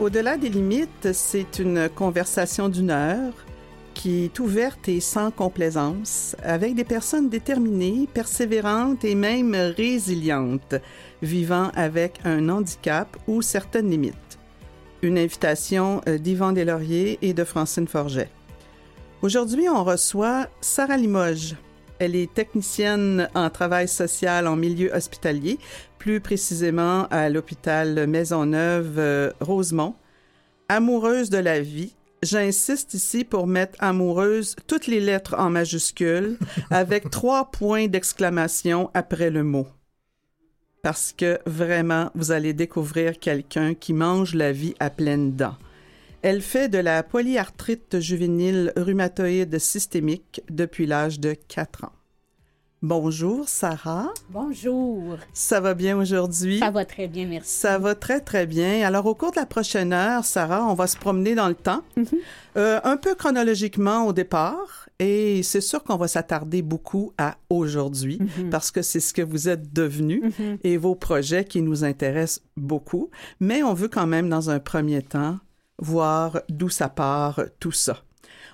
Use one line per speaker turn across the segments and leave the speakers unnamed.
Au-delà des limites, c'est une conversation d'une heure qui est ouverte et sans complaisance, avec des personnes déterminées, persévérantes et même résilientes, vivant avec un handicap ou certaines limites. Une invitation euh, d'Yvan Deslauriers et de Francine Forget. Aujourd'hui, on reçoit Sarah Limoges. Elle est technicienne en travail social en milieu hospitalier, plus précisément à l'hôpital Maisonneuve-Rosemont. Euh, Amoureuse de la vie, J'insiste ici pour mettre amoureuse toutes les lettres en majuscules avec trois points d'exclamation après le mot. Parce que vraiment, vous allez découvrir quelqu'un qui mange la vie à pleines dents. Elle fait de la polyarthrite juvénile rhumatoïde systémique depuis l'âge de 4 ans. Bonjour, Sarah.
Bonjour.
Ça va bien aujourd'hui?
Ça va très bien, merci.
Ça va très, très bien. Alors, au cours de la prochaine heure, Sarah, on va se promener dans le temps,
Mhm.
euh, un peu chronologiquement au départ, et c'est sûr qu'on va s'attarder beaucoup à aujourd'hui,
Mhm.
parce que c'est ce que vous êtes devenu et vos projets qui nous intéressent beaucoup. Mais on veut quand même, dans un premier temps, voir d'où ça part tout ça.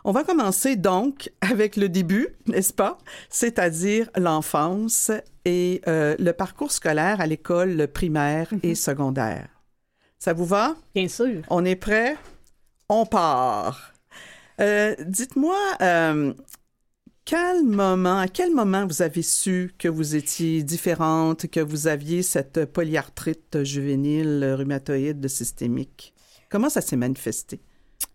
On va commencer donc avec le début, n'est-ce pas? C'est-à-dire l'enfance et euh, le parcours scolaire à l'école primaire et secondaire. Ça vous va?
Bien sûr.
On est prêt? On part. Euh, Dites-moi, euh, quel moment, à quel moment vous avez su que vous étiez différente, que vous aviez cette polyarthrite juvénile rhumatoïde systémique? Comment ça s'est manifesté?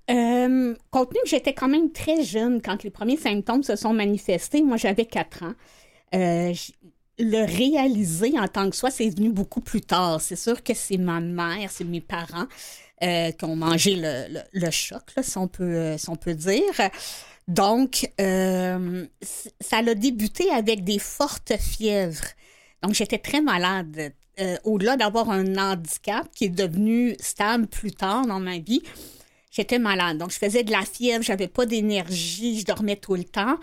Euh, compte tenu que j'étais quand même très jeune quand les premiers symptômes se sont manifestés, moi j'avais 4 ans. Euh, le réaliser en tant que soi, c'est venu beaucoup plus tard. C'est sûr que c'est ma mère, c'est mes parents euh, qui ont mangé le, choc, si, on peut, si on peut dire. Donc, ça a débuté avec des fortes fièvres. Donc, j'étais très malade. Euh, Au-delà d'avoir un handicap qui est devenu stable plus tard dans ma vie, j'étais malade. Donc, je faisais de la fièvre, j'avais pas d'énergie, je dormais tout le temps.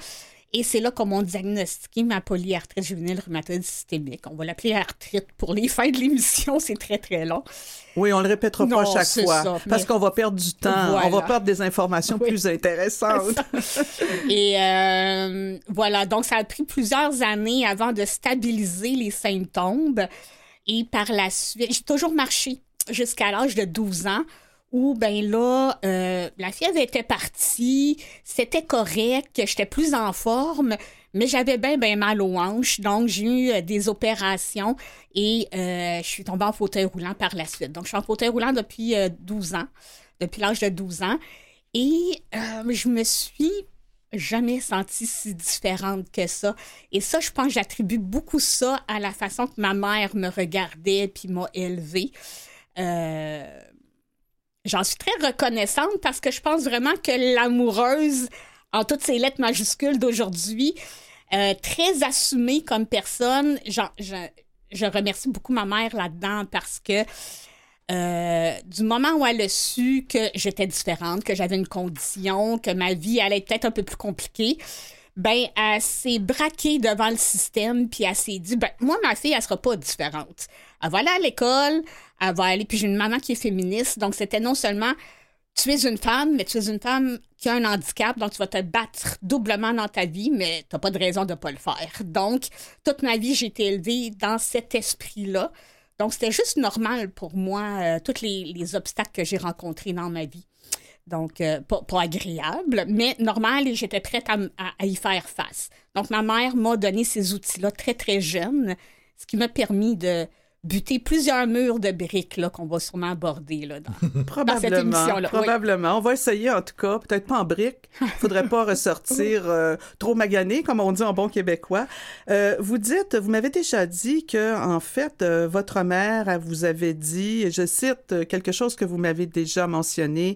Et c'est là qu'on m'a diagnostiqué ma polyarthrite juvénile rhumatoïde systémique. On va l'appeler arthrite pour les fins de l'émission, c'est très, très long.
Oui, on le répétera pas chaque fois
ça,
parce qu'on va perdre du temps, on va perdre des informations
Oui.
plus intéressantes.
Et euh, voilà, donc ça a pris plusieurs années avant de stabiliser les symptômes. Et par la suite, j'ai toujours marché jusqu'à l'âge de 12 ans où, ben là, euh, la fièvre était partie, c'était correct, j'étais plus en forme, mais j'avais bien, bien mal aux hanches. Donc, j'ai eu euh, des opérations et euh, je suis tombée en fauteuil roulant par la suite. Donc, je suis en fauteuil roulant depuis euh, 12 ans, depuis l'âge de 12 ans. Et je me suis jamais sentie si différente que ça. Et ça, je pense j'attribue beaucoup ça à la façon que ma mère me regardait puis m'a élevée. Euh, J'en suis très reconnaissante parce que je pense vraiment que l'amoureuse, en toutes ces lettres majuscules d'aujourd'hui, euh, très assumée comme personne, j'en- je, je remercie beaucoup ma mère là-dedans parce que euh, du moment où elle a su que j'étais différente, que j'avais une condition, que ma vie allait être peut-être un peu plus compliquée, ben, elle s'est braquée devant le système, puis elle s'est dit, ben, moi, ma fille, elle sera pas différente. Elle va aller à l'école, elle va aller, puis j'ai une maman qui est féministe, donc c'était non seulement tu es une femme, mais tu es une femme qui a un handicap, donc tu vas te battre doublement dans ta vie, mais tu n'as pas de raison de ne pas le faire. Donc, toute ma vie, j'ai été élevée dans cet esprit-là. Donc, c'était juste normal pour moi, euh, tous les, les obstacles que j'ai rencontrés dans ma vie. Donc, euh, pas, pas agréable, mais normal et j'étais prête à- à y faire face. Donc, ma mère m'a donné ces outils-là très, très jeune, ce qui m'a permis de buter plusieurs murs de briques là, qu'on va sûrement aborder là, dans, dans cette
Probablement.
émission-là. Oui.
Probablement. On va essayer en tout cas, peut-être pas en briques. Faudrait pas ressortir euh, trop magané, comme on dit en bon québécois. Euh, vous dites, vous m'avez déjà dit que en fait, euh, votre mère elle vous avait dit, et je cite quelque chose que vous m'avez déjà mentionné.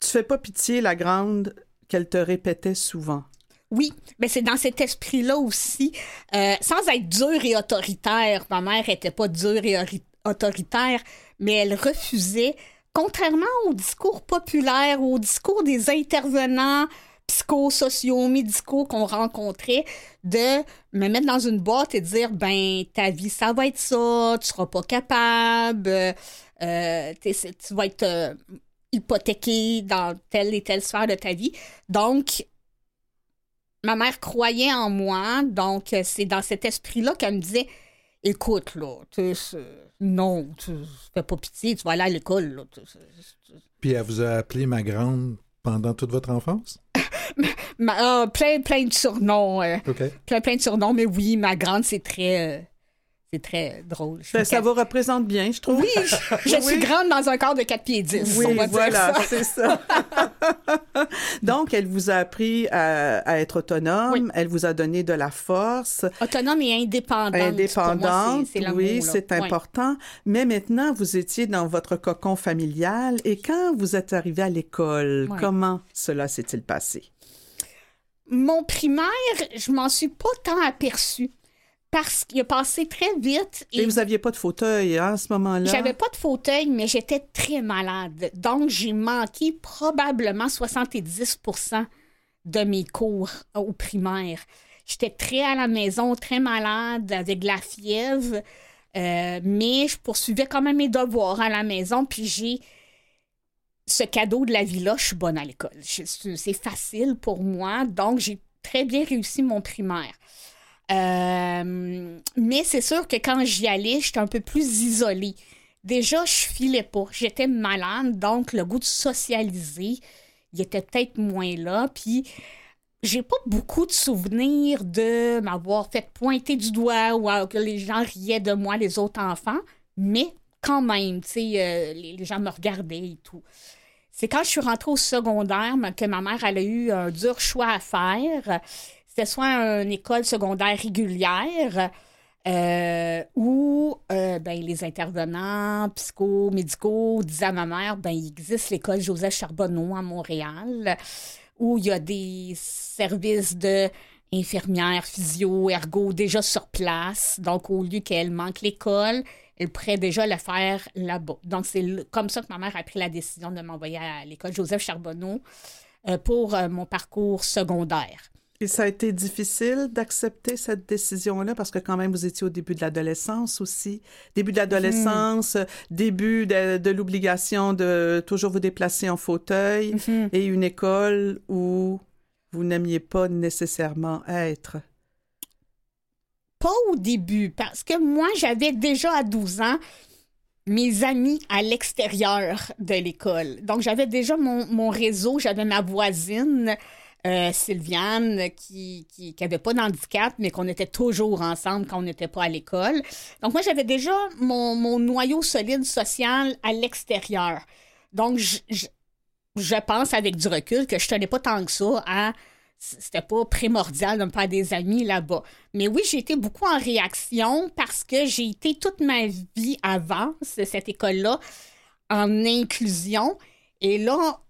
Tu fais pas pitié, la grande, qu'elle te répétait souvent.
Oui, mais c'est dans cet esprit-là aussi, euh, sans être dure et autoritaire. Ma mère était pas dure et ori- autoritaire, mais elle refusait, contrairement au discours populaire, au discours des intervenants psychosociaux, médicaux qu'on rencontrait, de me mettre dans une boîte et dire, ben, ta vie, ça va être ça, tu seras pas capable, euh, tu vas être... euh, hypothéqué dans telle et telle sphère de ta vie. Donc, ma mère croyait en moi. Donc, c'est dans cet esprit-là qu'elle me disait Écoute, là, tu non, tu fais pas pitié, tu vas aller à l'école. Là,
Puis elle vous a appelé ma grande pendant toute votre enfance?
Ah, plein, plein de surnoms. Euh, plein, plein de surnoms, mais oui, ma grande, c'est très. C'est très drôle.
Ben, ça
quatre-
vous représente bien, je trouve.
Oui, je, je suis grande dans un corps de 4 pieds 10.
Oui,
on va dire
voilà, c'est ça. Donc, elle vous a appris à, à être autonome,
Oui.
elle vous a donné de la force,
Autonome et indépendante. Moi,
indépendante,
c'est- c'est le
oui, c'est important. Mais maintenant, vous étiez dans votre cocon familial et quand vous êtes arrivé à l'école, comment cela s'est-il passé?
Mon primaire, je m'en suis pas tant aperçue parce qu'il a passé très vite
Et, vous aviez pas de fauteuil hein, à ce moment-là?
J'avais pas de fauteuil, mais j'étais très malade. Donc, j'ai manqué probablement 70% de mes cours au primaire. J'étais très à la maison, très malade, avec de la fièvre, euh, mais je poursuivais quand même mes devoirs à la maison, puis j'ai ce cadeau de la vie-là, je suis bonne à l'école. C'est facile pour moi, donc j'ai très bien réussi mon primaire. Euh, mais c'est sûr que quand j'y allais, j'étais un peu plus isolée. Déjà, je filais pas. J'étais malade, donc le goût de socialiser, il était peut-être moins là. Puis, j'ai pas beaucoup de souvenirs de m'avoir fait pointer du doigt ou que les gens riaient de moi, les autres enfants. Mais quand même, tu sais, euh, les, gens me regardaient et tout. C'est quand je suis rentrée au secondaire que ma mère elle a eu un dur choix à faire. C'était soit une école secondaire régulière euh, où euh, ben, les intervenants psycho-médicaux disaient à ma mère ben, il existe l'école Joseph Charbonneau à Montréal où il y a des services de infirmières, physio, ergo déjà sur place. Donc, au lieu qu'elle manque l'école, elle pourrait déjà le faire là-bas. Donc, c'est comme ça que ma mère a pris la décision de m'envoyer à l'école Joseph Charbonneau euh, pour euh, mon parcours secondaire.
Et ça a été difficile d'accepter cette décision-là parce que quand même vous étiez au début de l'adolescence aussi. Début de l'adolescence, début de, de l'obligation de toujours vous déplacer en fauteuil et une école où vous n'aimiez pas nécessairement être.
Pas au début, parce que moi, j'avais déjà à 12 ans mes amis à l'extérieur de l'école. Donc, j'avais déjà mon, mon réseau, j'avais ma voisine, euh, Sylviane, qui, qui, qui avait pas d'handicap, mais qu'on était toujours ensemble quand on n'était pas à l'école. Donc, moi, j'avais déjà mon, mon noyau solide social à l'extérieur. Donc, je, je, je pense avec du recul que je tenais pas tant que ça à c'était pas primordial de me faire des amis là-bas. Mais oui, j'ai été beaucoup en réaction parce que j'ai été toute ma vie avant cette école-là en inclusion. Et là,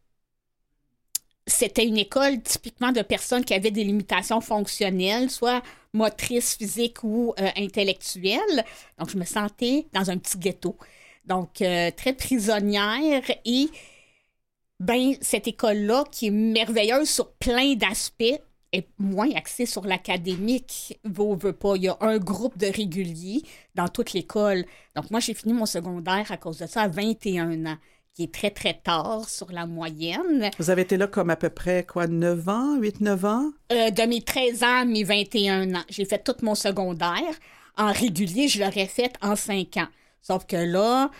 c'était une école typiquement de personnes qui avaient des limitations fonctionnelles, soit motrices, physiques ou euh, intellectuelles. Donc, je me sentais dans un petit ghetto. Donc, euh, très prisonnière et ben, cette école-là, qui est merveilleuse sur plein d'aspects, est moins axée sur l'académique. Veut, veut pas. Il y a un groupe de réguliers dans toute l'école. Donc, moi, j'ai fini mon secondaire à cause de ça à 21 ans, qui est très, très tard sur la moyenne.
Vous avez été là comme à peu près, quoi, 9 ans, 8-9 ans?
Euh, de mes 13 ans à mes 21 ans, j'ai fait tout mon secondaire. En régulier, je l'aurais fait en 5 ans. Sauf que là,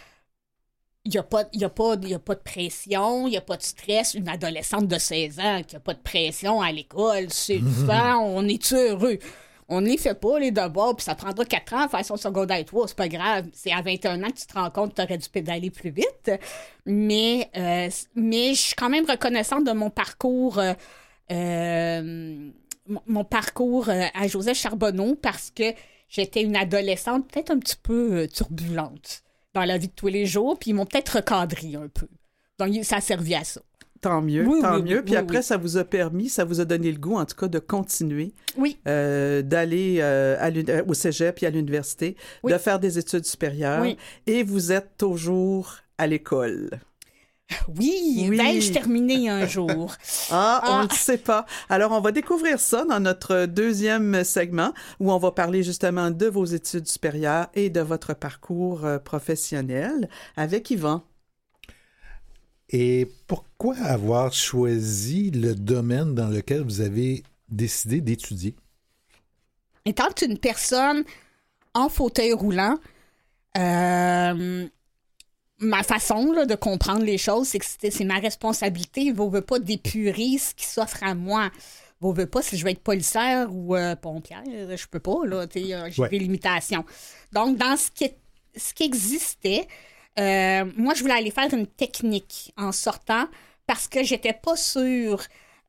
il n'y a, pas- il y a, pas- il y a pas de pression, il n'y a pas de stress. Une adolescente de 16 ans qui n'a pas de pression à l'école, c'est vivant, on est heureux. On ne les fait pas, les devoirs, puis ça prendra 4 ans à faire son secondaire 3, c'est pas grave. C'est à 21 ans que tu te rends compte que tu aurais dû pédaler plus vite. Mais, euh, mais je suis quand même reconnaissante de mon parcours, euh, euh, mon, parcours à Joseph Charbonneau parce que j'étais une adolescente peut-être un petit peu turbulente dans la vie de tous les jours, puis ils m'ont peut-être recadré un peu. Donc, ça a servi à ça.
Tant mieux,
Oui,
tant
oui,
mieux.
oui,
Puis après, ça vous a permis, ça vous a donné le goût, en tout cas, de continuer,
Oui.
euh, d'aller euh, euh, au cégep puis à l'université, de faire des études supérieures. Et vous êtes toujours à l'école.
Oui,
Oui.
vais-je terminer un jour?
Ah, on
Ah.
ne le sait pas. Alors, on va découvrir ça dans notre deuxième segment où on va parler justement de vos études supérieures et de votre parcours professionnel avec Yvan.
Et pourquoi avoir choisi le domaine dans lequel vous avez décidé d'étudier?
Étant une personne en fauteuil roulant, euh, ma façon là, de comprendre les choses, c'est que c'est ma responsabilité. Je ne veux pas d'épurer ce qui s'offre à moi. Je ne veux pas si je vais être policière ou euh, pompière. Je peux pas, j'ai
Ouais.
des limitations. Donc, dans ce qui, ce qui existait, euh, moi, je voulais aller faire une technique en sortant parce que j'étais pas sûre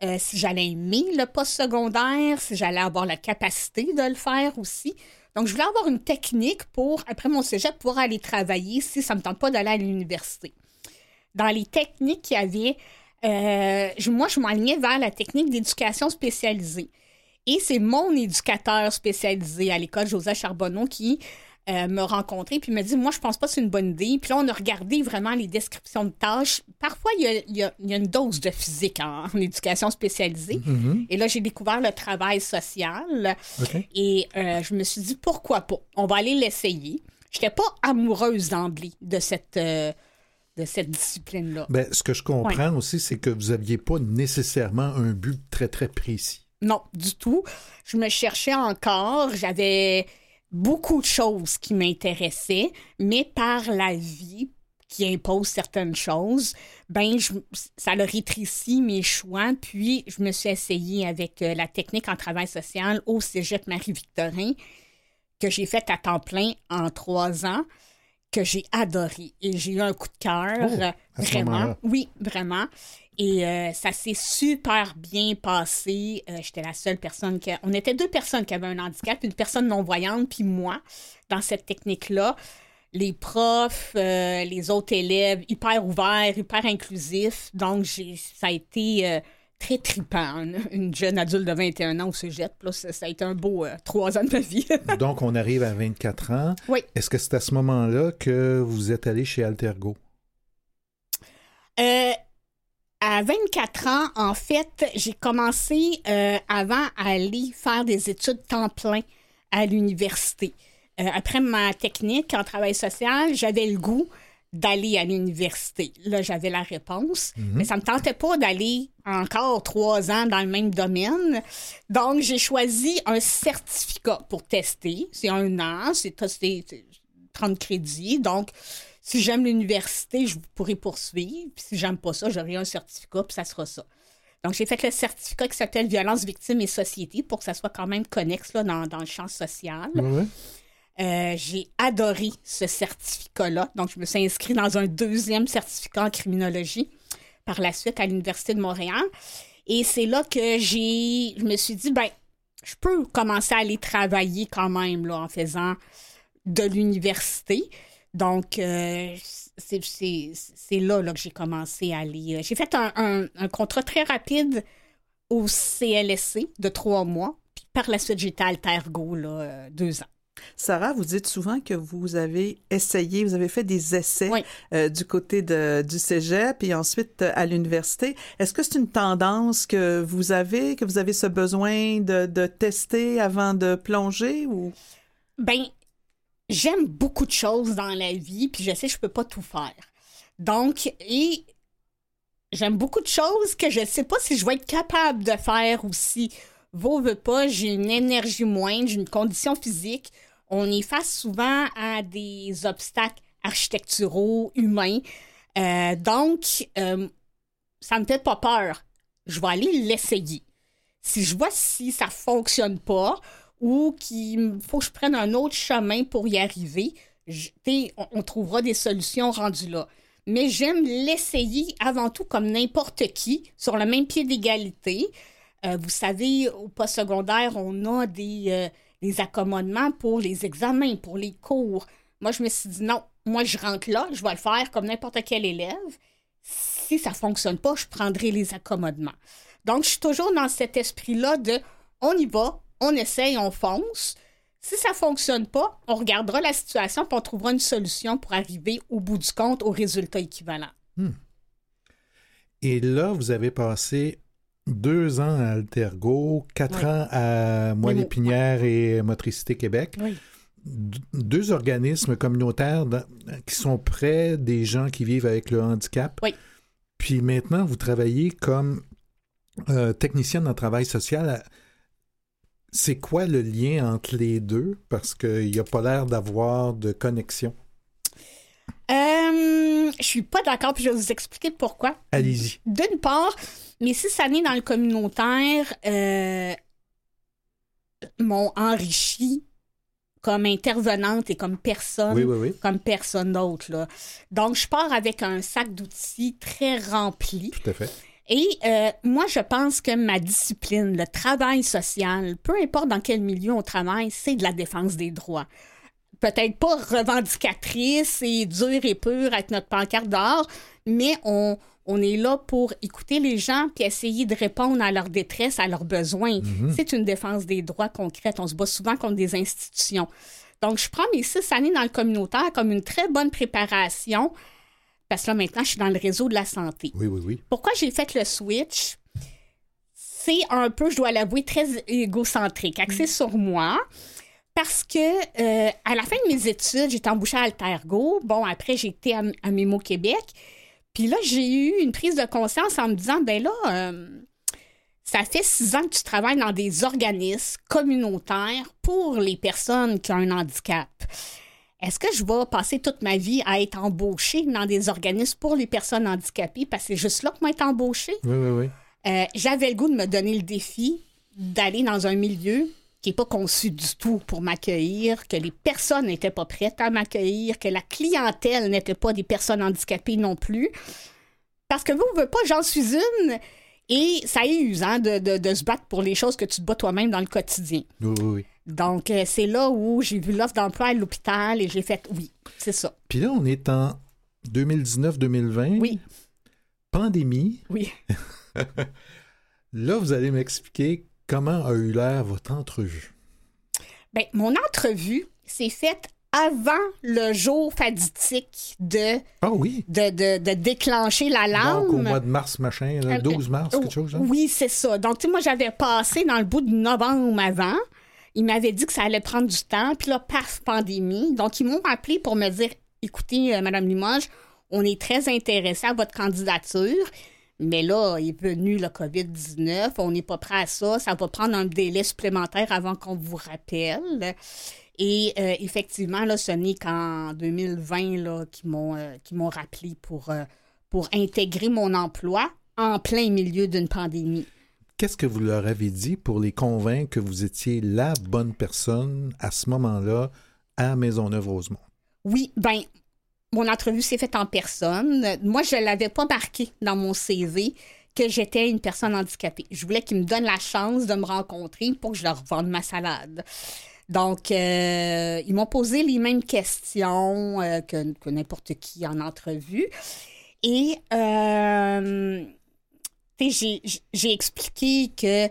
euh, si j'allais aimer le post-secondaire, si j'allais avoir la capacité de le faire aussi. Donc, je voulais avoir une technique pour, après mon cégep, pouvoir aller travailler si ça ne me tente pas d'aller à l'université. Dans les techniques qu'il y avait, euh, moi, je m'alignais vers la technique d'éducation spécialisée. Et c'est mon éducateur spécialisé à l'école, Joseph Charbonneau, qui euh, me rencontré puis me dit Moi, je pense pas que c'est une bonne idée. Puis là, on a regardé vraiment les descriptions de tâches. Parfois, il y a, il y a- il y a une dose de physique en, en éducation spécialisée. Et là, j'ai découvert le travail social. Et euh, je me suis dit, pourquoi pas? On va aller l'essayer. Je n'étais pas amoureuse d'emblée de cette, euh, de cette discipline-là.
Ben, ce que je comprends aussi, c'est que vous n'aviez pas nécessairement un but très, très précis.
Non, du tout. Je me cherchais encore. J'avais beaucoup de choses qui m'intéressaient, mais par la vie qui impose certaines choses, ben je- ça a rétréci mes choix. Puis je me suis essayée avec euh, la technique en travail social au Cégep Marie-Victorin que j'ai fait à temps plein en trois ans que j'ai adoré. Et j'ai eu un coup de cœur
Oh,
vraiment. oui vraiment et euh, ça s'est super bien passé. Euh, j'étais la seule personne qui a- on était deux personnes qui avaient un handicap une personne non voyante puis moi dans cette technique là les profs euh, les autres élèves hyper ouverts hyper inclusifs. Donc ça a été très trippant une, une jeune adulte de 21 ans au cégep. Là, ça, ça a été un beau euh, trois ans de ma vie.
Donc, on arrive à 24 ans.
oui.
Est-ce que c'est à ce moment-là que vous êtes allé chez Altergo?
Euh, à 24 ans, en fait, j'ai commencé euh, avant à aller faire des études temps plein à l'université. Euh, après ma technique en travail social, j'avais le goût d'aller à l'université. Là, j'avais la réponse, mais ça me tentait pas d'aller encore trois ans dans le même domaine. Donc, j'ai choisi un certificat pour tester. C'est un an, c'est 30 crédits. Donc, si j'aime l'université, je pourrai poursuivre. Puis si j'aime pas ça, j'aurai un certificat, puis ça sera ça. Donc, j'ai fait le certificat qui s'appelle Violence, victime et société pour que ça soit quand même connexe là, dans, dans le champ social.
Ouais.
Euh, j'ai adoré ce certificat-là. Donc, je me suis inscrite dans un deuxième certificat en criminologie par la suite à l'Université de Montréal. Et c'est là que j'ai, je me suis dit, ben, je peux commencer à aller travailler quand même là, en faisant de l'université. Donc, euh, c'est- là, là que j'ai commencé à aller. J'ai fait un, un- un contrat très rapide au CLSC de trois mois. Puis par la suite, j'étais à Altergo, là, euh, deux ans.
Sarah, vous dites souvent que vous avez essayé, vous avez fait des essais
Oui.
euh, du côté de, du cégep et ensuite à l'université. Est-ce que c'est une tendance que vous avez, que vous avez ce besoin de, de tester avant de plonger ou?
Ben, j'aime beaucoup de choses dans la vie, puis je sais que je peux pas tout faire. Donc, et j'aime beaucoup de choses que je ne sais pas si je vais être capable de faire aussi. Vaut veut pas, j'ai une énergie moindre, j'ai une condition physique. On est face souvent à des obstacles architecturaux, humains. Euh, donc, euh, ça me fait pas peur. Je vais aller l'essayer. Si je vois si ça fonctionne pas ou qu'il faut que je prenne un autre chemin pour y arriver, on, trouvera des solutions rendues là. Mais j'aime l'essayer avant tout comme n'importe qui, sur le même pied d'égalité. Euh, vous savez, au postsecondaire, on a des, euh, des accommodements pour les examens, pour les cours. Moi, je me suis dit non, moi, je rentre là, je vais le faire comme n'importe quel élève. Si ça fonctionne pas, je prendrai les accommodements. Donc, je suis toujours dans cet esprit-là de on y va, on essaye, on fonce. Si ça fonctionne pas, on regardera la situation puis on trouvera une solution pour arriver au bout du compte au résultat équivalent.
Et là, vous avez passé deux ans à Altergo, quatre
Oui.
ans à Moelle-Épinière et Motricité Québec.
Oui.
Deux organismes communautaires dans- qui sont près des gens qui vivent avec le handicap.
Oui.
Puis maintenant, vous travaillez comme euh, technicienne en travail social. C'est quoi le lien entre les deux? Parce qu'il n'y a pas l'air d'avoir de connexion.
Euh, je suis pas d'accord, puis je vais vous expliquer pourquoi.
Allez-y.
D'une part, mes six années dans le communautaire euh, m'ont enrichi comme intervenante et comme personne,
Oui, oui, oui.
comme personne d'autre. Donc, je pars avec un sac d'outils très rempli.
Tout à fait.
Et euh, moi, je pense que ma discipline, le travail social, peu importe dans quel milieu on travaille, c'est de la défense des droits. Peut-être pas revendicatrice et dure et pure avec notre pancarte dehors, mais on, on est là pour écouter les gens puis essayer de répondre à leur détresse, à leurs besoins. C'est une défense des droits concrètes. On se bat souvent contre des institutions. Donc, je prends mes six années dans le communautaire comme une très bonne préparation parce que là, maintenant, je suis dans le réseau de la santé.
Oui, oui, oui.
Pourquoi j'ai fait le switch? C'est un peu, je dois l'avouer, très égocentrique, axé sur moi. Parce que euh, à la fin de mes études, j'étais embauchée à Altergo. Bon, après, j'ai été à, à Mémo Québec. Puis là, j'ai eu une prise de conscience en me disant, ben là, euh, ça fait six ans que tu travailles dans des organismes communautaires pour les personnes qui ont un handicap. Est-ce que je vais passer toute ma vie à être embauchée dans des organismes pour les personnes handicapées? Parce que c'est juste là que moi être embauchée.
Oui, oui, oui.
Euh, J'avais le goût de me donner le défi d'aller dans un milieu qui n'est pas conçu du tout pour m'accueillir, que les personnes n'étaient pas prêtes à m'accueillir, que la clientèle n'était pas des personnes handicapées non plus. Parce que vous, vous pas, j'en suis une. Et ça est usant de, de, de se battre pour les choses que tu te bats toi-même dans le quotidien.
Oui, oui, oui.
Donc, euh, c'est là où j'ai vu l'offre d'emploi à l'hôpital et j'ai fait oui, c'est ça.
Puis là, on est en 2019-2020.
Oui,
Pandémie.
oui.
Là, vous allez m'expliquer comment a eu l'air votre entrevue.
Ben, mon entrevue s'est faite avant le jour fatidique de,
Ah oui?
de, de, de déclencher l'alarme.
Donc, au mois de mars, machin, là,
Euh,
12 mars, quelque chose, hein?
Oui, c'est ça. Donc, tu sais, moi, j'avais passé dans le bout de novembre avant. Ils m'avaient dit que ça allait prendre du temps. Puis là, paf, pandémie. Donc, ils m'ont appelé pour me dire écoutez, euh, Madame Limoges, on est très intéressé à votre candidature. Mais là, est venu le COVID-19. On n'est pas prêt à ça. Ça va prendre un délai supplémentaire avant qu'on vous rappelle. Et euh, effectivement, là, ce n'est qu'en 2020 là, qu'ils m'ont euh, qu'ils m'ont rappelé pour intégrer mon emploi en plein milieu d'une pandémie.
Qu'est-ce que vous leur avez dit pour les convaincre que vous étiez la bonne personne à ce moment-là à Maisonneuve-Rosemont?
Oui, ben, mon entrevue s'est faite en personne. Moi, je ne l'avais pas marqué dans mon CV que j'étais une personne handicapée. Je voulais qu'ils me donnent la chance de me rencontrer pour que je leur vende ma salade. Donc, euh, ils m'ont posé les mêmes questions euh, que, n'importe qui en entrevue. Et euh, j'ai- expliqué que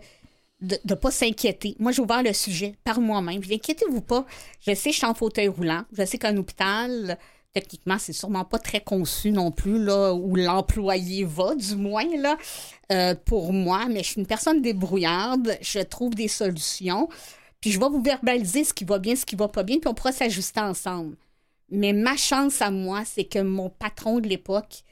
de ne pas s'inquiéter. Moi, j'ai ouvert le sujet par moi-même. Inquiétez-vous pas. Je sais je suis en fauteuil roulant. Je sais qu'un hôpital, techniquement, c'est sûrement pas très conçu non plus, là, où l'employé va, du moins, là, euh, pour moi. Mais je suis une personne débrouillarde. Je trouve des solutions. Puis je vais vous verbaliser ce qui va bien, ce qui va pas bien, puis on pourra s'ajuster ensemble. Mais ma chance à moi, c'est que mon patron de l'époque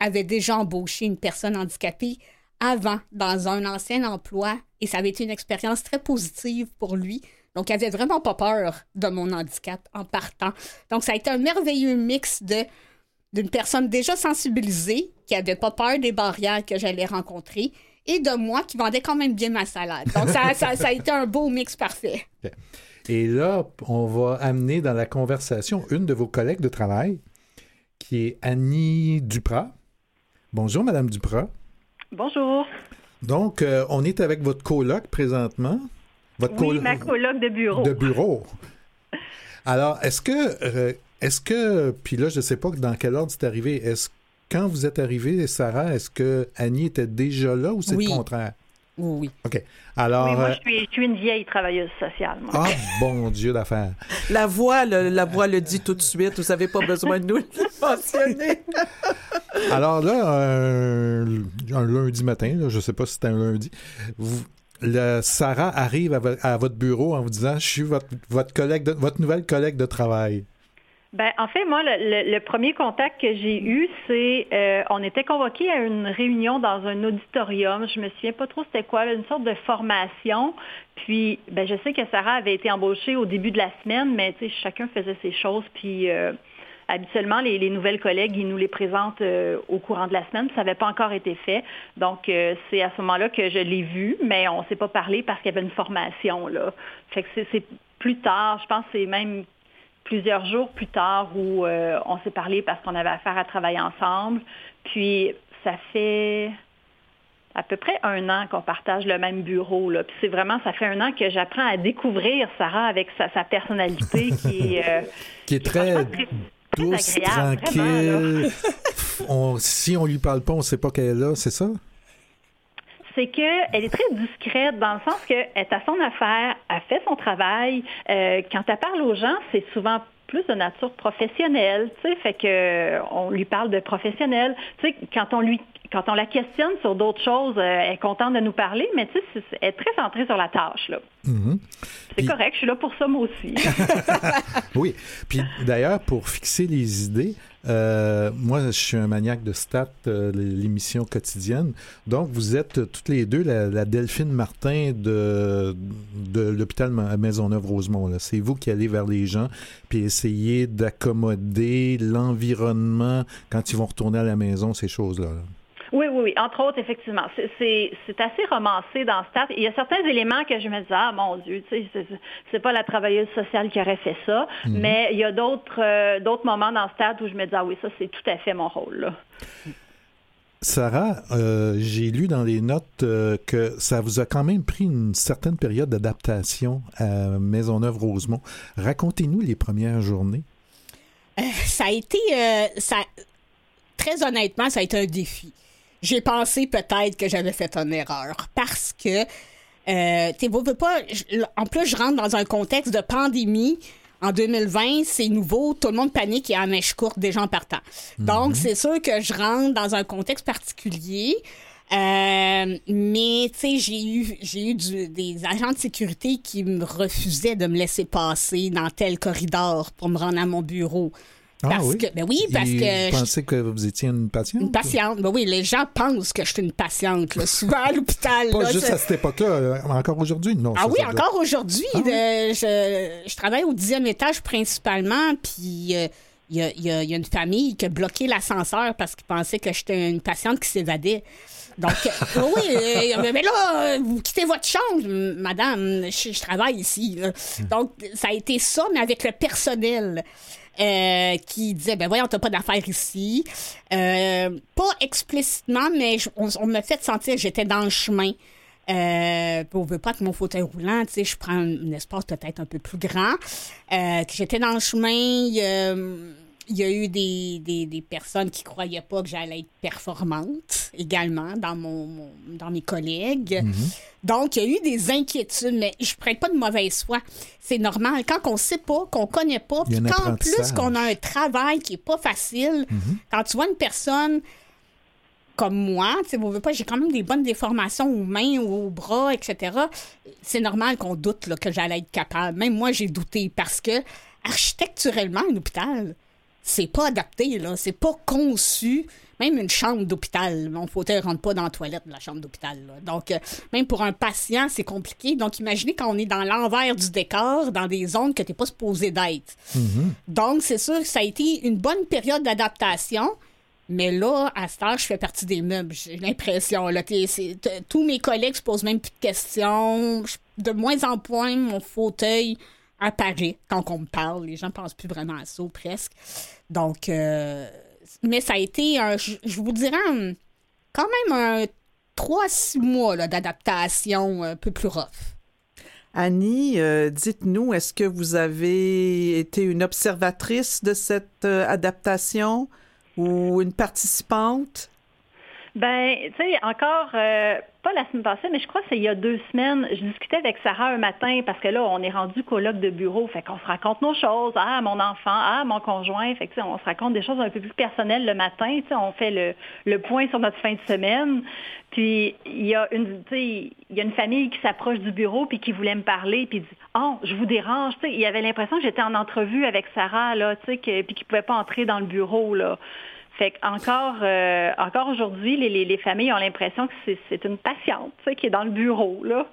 avait déjà embauché une personne handicapée avant dans un ancien emploi et ça avait été une expérience très positive pour lui. Donc, il avait vraiment pas peur de mon handicap en partant. Donc, ça a été un merveilleux mix de d'une personne déjà sensibilisée qui avait pas peur des barrières que j'allais rencontrer et de moi qui vendait quand même bien ma salade. Donc, ça, ça, ça a été un beau mix parfait.
Et là, on va amener dans la conversation une de vos collègues de travail, qui est Annie Duprat. Bonjour, Madame Duprat.
Bonjour.
Donc, euh, on est avec votre coloc présentement. Votre
Oui, ma coloc de bureau.
de bureau. Alors, est-ce que, euh, est-ce que, puis là, je ne sais pas dans quel ordre c'est arrivé. Est-ce quand vous êtes arrivé, Sarah, est-ce que Annie était déjà là ou c'est
Oui.
le contraire?
Oui, oui.
OK. Alors,
oui, moi,
euh,
je suis, je suis une vieille travailleuse sociale. moi.
ah, bon Dieu d'affaires.
La voix, le- la voix le dit tout de suite. Vous n'avez pas besoin de nous le mentionner.
Alors là, un, un lundi matin, là, je ne sais pas si c'était un lundi, vous- le- Sarah arrive à, à votre bureau en vous disant Je suis votre, votre, collègue de- votre nouvelle collègue de travail.
Ben, en fait, moi, le, premier contact que j'ai eu, c'est euh, on était convoqué à une réunion dans un auditorium. Je me souviens pas trop c'était quoi, une sorte de formation. Puis, ben, je sais que Sarah avait été embauchée au début de la semaine, mais chacun faisait ses choses. Puis, euh, habituellement, les, les, nouvelles collègues, ils nous les présentent euh, au courant de la semaine. Ça n'avait pas encore été fait. Donc, c'est à ce moment-là que je l'ai vu, mais on ne s'est pas parlé parce qu'il y avait une formation. Là. Fait que c'est plus tard, je pense que c'est même plusieurs jours plus tard où euh, on s'est parlé parce qu'on avait affaire à travailler ensemble. Puis ça fait à peu près un an qu'on partage le même bureau. Là. Puis c'est vraiment, ça fait un an que j'apprends à découvrir Sarah avec sa, personnalité qui est... Euh,
qui est très... douce, tranquille. on, si on lui parle pas, on sait pas qu'elle est là, c'est ça?
C'est qu'elle est très discrète dans le sens qu'elle est à son affaire, elle fait son travail. Euh, quand elle parle aux gens, c'est souvent plus de nature professionnelle, tu sais, fait que on lui parle de professionnel. Tu sais, quand on lui quand on la questionne sur d'autres choses, euh, elle est contente de nous parler, mais tu sais, elle est très centrée sur la tâche. Là.
Mm-hmm.
C'est correct, je suis là pour ça moi aussi.
oui. Puis d'ailleurs, pour fixer les idées, euh, moi, je suis un maniaque de stats, euh, l'émission quotidienne. Donc, vous êtes toutes les deux la, Delphine Martin de, de l'hôpital Maisonneuve-Rosemont. C'est vous qui allez vers les gens puis essayez d'accommoder l'environnement quand ils vont retourner à la maison, ces choses-là. là
oui, oui, oui. Entre autres, effectivement. C'est assez romancé dans Stade. Il y a certains éléments que je me dis, ah mon Dieu, tu sais, c'est pas la travailleuse sociale qui aurait fait ça. Mhm. Mais il y a d'autres euh, moments dans Stade où je me dis, ah oui, ça, c'est tout à fait mon rôle.
Sarah, euh, j'ai lu dans les notes euh, que ça vous a quand même pris une certaine période d'adaptation à Maisonneuve-Rosemont. Racontez-nous les premières journées.
ça a été, ça, très honnêtement, ça a été un défi j'ai pensé peut-être que j'avais fait une erreur parce que euh, tu veux pas. En plus, je rentre dans un contexte de pandémie. En 2020, c'est nouveau, tout le monde panique et en mèche courte des gens partant. Donc, mhm. c'est sûr que je rentre dans un contexte particulier. Euh, mais tu sais, j'ai eu j'ai eu des agents de sécurité qui me refusaient de me laisser passer dans tel corridor pour me rendre à mon bureau.
Ah, oui?
Que, ben oui, parce que.
Vous pensez que vous étiez une patiente?
Une patiente. Ben oui, les gens pensent que je suis une patiente, là, souvent à l'hôpital.
Pas juste à cette époque-là, euh, encore aujourd'hui, non?
Ah oui, encore aujourd'hui. Ah je, je, travaille au dixième étage principalement, puis. Euh, il y, a, y, a, y, a, une famille qui a bloqué l'ascenseur parce qu'ils pensaient que j'étais une patiente qui s'évadait. Donc, euh, oui, mais là, vous quittez votre chambre, madame, je, travaille ici. Hmm. Donc, ça a été ça, mais avec le personnel. Euh, qui disait ben voyons t'as pas d'affaires ici euh, pas explicitement mais on, me fait sentir j'étais dans le chemin euh, on veut pas que mon fauteuil roulant, tu sais, je prends un, espace peut-être un peu plus grand. Euh, j'étais dans le chemin, il y a eu des, des, des, personnes qui croyaient pas que j'allais être performante également dans mon, dans mes collègues. Mm-hmm. Donc, il y a eu des inquiétudes, mais je prête pas de mauvaise foi. C'est normal. Quand on sait pas, qu'on connaît pas, puis qu'en plus qu'on a un travail qui est pas facile, mm-hmm. quand tu vois une personne comme moi, tu sais, pas, j'ai quand même des bonnes déformations aux mains, aux bras, etc. C'est normal qu'on doute là, que j'allais être capable. Même moi, j'ai douté parce que architecturellement, un hôpital, c'est pas adapté, là. C'est pas conçu. Même une chambre d'hôpital, mon fauteuil rentre pas dans la toilette de la chambre d'hôpital. Donc, euh, même pour un patient, c'est compliqué. Donc, imaginez quand on est dans l'envers du décor, dans des zones que tu n'es pas supposé d'être.
Mm-hmm.
Donc, c'est sûr que ça a été une bonne période d'adaptation. Mais là, à ce temps, je fais partie des meubles, j'ai l'impression. Tous mes collègues se posent même plus de questions. De moins en moins, mon fauteuil apparaît quand on me parle. Les gens pensent plus vraiment à ça, presque. Donc, euh, mais ça a été, un, je, vous dirais, quand même un 3-6 mois d'adaptation un peu plus rough.
Annie, euh, dites-nous, est-ce que vous avez été une observatrice de cette euh, adaptation ou une participante?
Ben, tu sais, encore, euh, pas la semaine passée, mais je crois que c'est il y a deux semaines, je discutais avec Sarah un matin parce que là, on est rendu colloque de bureau, fait qu'on se raconte nos choses. Ah, mon enfant, ah, mon conjoint, fait que, on se raconte des choses un peu plus personnelles le matin, tu sais, on fait le, le point sur notre fin de semaine. Puis il y a une, il y a une famille qui s'approche du bureau puis qui voulait me parler puis dit, oh, je vous dérange, tu sais, il avait l'impression que j'étais en entrevue avec Sarah là, tu sais, puis qu'il pouvait pas entrer dans le bureau là. Fait qu'encore euh, encore aujourd'hui, les, les, familles ont l'impression que c'est une patiente qui est dans le bureau. Là.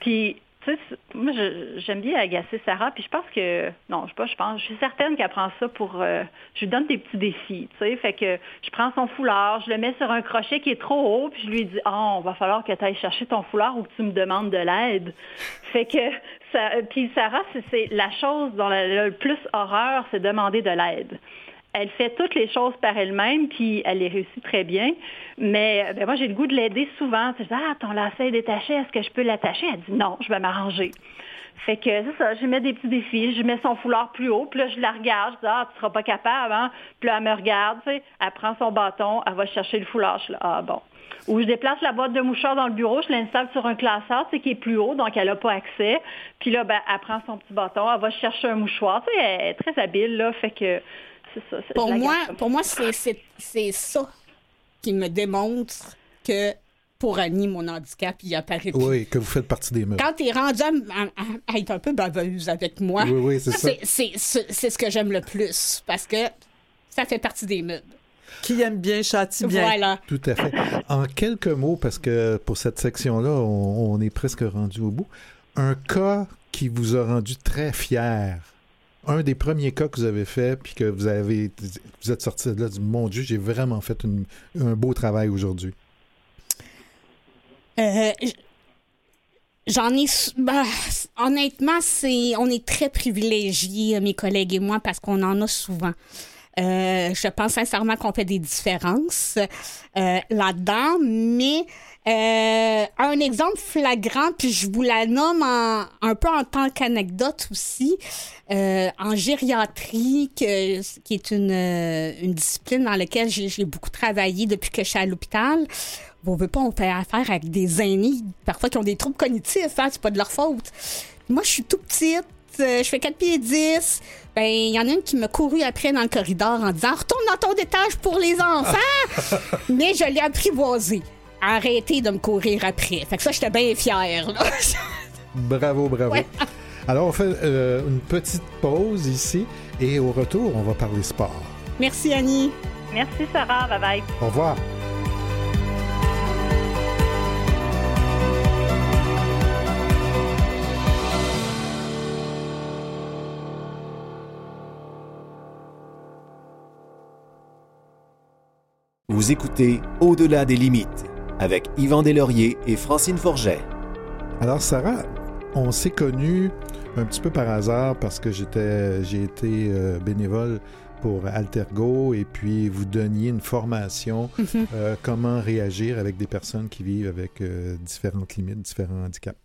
Puis, tu sais, moi, j'aime bien agacer Sarah, puis je pense que, non, je sais pas, je pense, je suis certaine qu'elle prend ça pour, euh, je lui donne des petits défis, tu sais, fait que je prends son foulard, je le mets sur un crochet qui est trop haut, puis je lui dis, oh, on va falloir que tu ailles chercher ton foulard ou que tu me demandes de l'aide. Fait que, puis Sarah, c'est la chose dont le plus horreur, c'est demander de l'aide elle fait toutes les choses par elle-même, puis elle les réussit très bien. Mais euh, ben, moi, j'ai le goût de l'aider souvent. Je dis, ah, ton lacet est détaché, est-ce que je peux l'attacher? Elle dit, non, je vais m'arranger. Fait que c'est ça, je mets des petits défis, je mets son foulard plus haut, puis là, je la regarde, je dis, ah, tu seras pas capable, hein? Puis là, elle me regarde, tu sais, elle prend son bâton, elle va chercher le foulard, je là, ah, bon. Ou je déplace la boîte de mouchoirs dans le bureau, je l'installe sur un classeur, tu sais, qui est plus haut, donc elle n'a pas accès. Puis là, ben, elle prend son petit bâton, elle va chercher un mouchoir, tu sais, elle est très habile, là, fait que
pour, moi, pour moi, c'est ça qui me démontre que pour Annie, mon handicap, il apparaît plus.
Oui, que vous faites partie des meubles.
Quand tu es rendu à, être un peu baveuse avec moi,
oui, c'est ça.
C'est ce que j'aime le plus parce que ça fait partie des meubles.
Qui aime bien châtie bien.
Voilà.
Tout à fait. En quelques mots, parce que pour cette section-là, on, on, est presque rendu au bout, un cas qui vous a rendu très fier un des premiers cas que vous avez fait, puis que vous avez, vous êtes sorti de là, du mon Dieu, j'ai vraiment fait un beau travail aujourd'hui?
Euh, j'en ai. Bah, honnêtement, c'est, on est très privilégiés, mes collègues et moi, parce qu'on en a souvent. Euh, je pense sincèrement qu'on fait des différences euh, là-dedans, mais euh, un exemple flagrant, puis je vous la nomme un peu en tant qu'anecdote aussi, euh, en gériatrie, qui est une, euh, une, discipline dans laquelle j'ai beaucoup travaillé depuis que je suis à l'hôpital. Vous veut pas, on fait affaire avec des aînés, parfois qui ont des troubles cognitifs, hein, c'est pas de leur faute. Moi, je suis tout petite, je fais 4 pieds 10. Ben, il y en a une qui m'a couru après dans le corridor en disant Retourne dans ton étage pour les enfants. Mais je l'ai apprivoisée arrêter de me courir après. Fait que ça, j'étais bien fière.
bravo, bravo. Alors, on fait euh, une petite pause ici et au retour, on va parler sport.
Merci, Annie.
Merci, Sarah. Bye bye.
Au revoir.
Vous écoutez Au-delà des limites avec Yvan Deslauriers et Francine Forget.
Alors, Sarah, on s'est connus un petit peu par hasard parce que j'étais, j'ai été euh, bénévole pour Altergo et puis vous donniez une formation mhm. euh, comment réagir avec des personnes qui vivent avec euh, différentes limites, différents handicaps.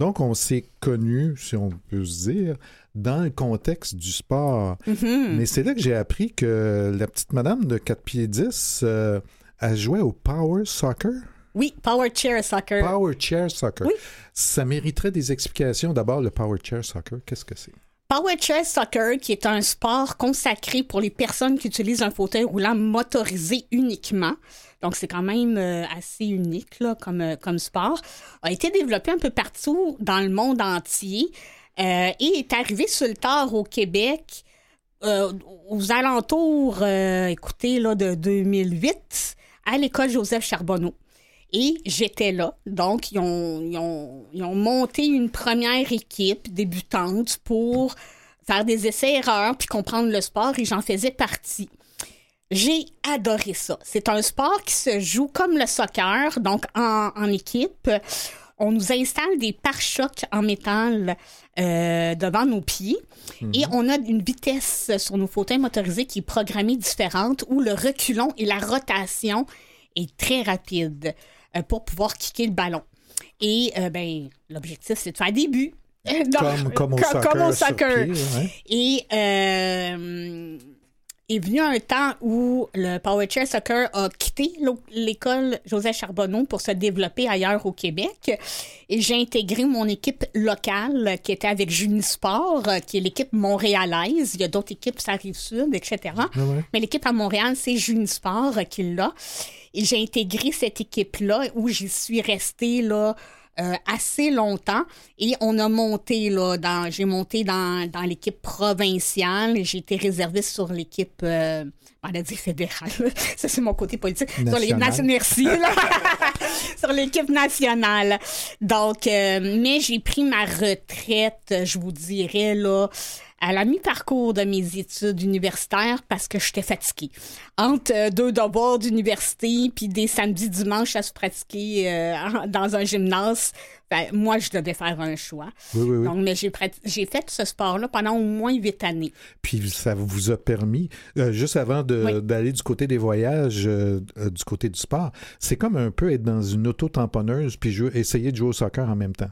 Donc, on s'est connus, si on peut se dire, dans le contexte du sport. Mhm. Mais c'est là que j'ai appris que la petite madame de 4 pieds 10 elle jouait au Power Soccer.
Oui, Power Chair Soccer.
Power Chair Soccer. Oui. Ça mériterait des explications. D'abord, le Power Chair Soccer, qu'est-ce que c'est?
Power Chair Soccer, qui est un sport consacré pour les personnes qui utilisent un fauteuil roulant motorisé uniquement. Donc, c'est quand même euh, assez unique là, comme, euh, comme sport. A été développé un peu partout dans le monde entier euh, et est arrivé sur le tard au Québec aux alentours, écoutez, là, de 2008 à l'école Joseph Charbonneau. Et j'étais là. Donc, ils ont, monté une première équipe débutante pour faire des essais-erreurs puis comprendre le sport et j'en faisais partie. J'ai adoré ça. C'est un sport qui se joue comme le soccer, donc en, équipe. On nous installe des pare-chocs en métal euh, devant nos pieds mhm. et on a une vitesse sur nos fauteuils motorisés qui est programmée différente où le reculon et la rotation est très rapide. Euh, pour pouvoir kicker le ballon. Et euh, ben, l'objectif, c'est de faire des buts.
comme, comme, au soccer.
Comme au soccer. Et, est venu un temps où le Power Chair Soccer a quitté l'école Joseph Charbonneau pour se développer ailleurs au Québec. Et j'ai intégré mon équipe locale qui était avec Junisport, qui est l'équipe montréalaise. Il y a d'autres équipes, ça arrive sud, etc.
Ah
Mais l'équipe à Montréal, c'est Junisport qui l'a. Et j'ai intégré cette équipe-là où j'y suis restée là, euh, assez longtemps. Et on a monté là dans j'ai monté dans, dans l'équipe provinciale et j'ai été réservée sur l'équipe euh, on a dit fédérale. Ça c'est mon côté politique. Sur l'équipe nationale merci sur l'équipe nationale. Donc euh, mais j'ai pris ma retraite je vous dirais là à la mi-parcours de mes études universitaires parce que j'étais fatiguée. Entre euh, deux devoirs d'université puis des samedis, dimanches à se pratiquer euh, dans un gymnase, ben, moi, je devais faire un choix.
Oui, oui, oui.
Donc, mais j'ai, j'ai fait ce sport-là pendant au moins huit années.
Puis ça vous a permis, euh, juste avant de, d'aller du côté des voyages, du côté du sport, c'est comme un peu être dans une auto-tamponneuse puis jouer, essayer de jouer au soccer en même temps.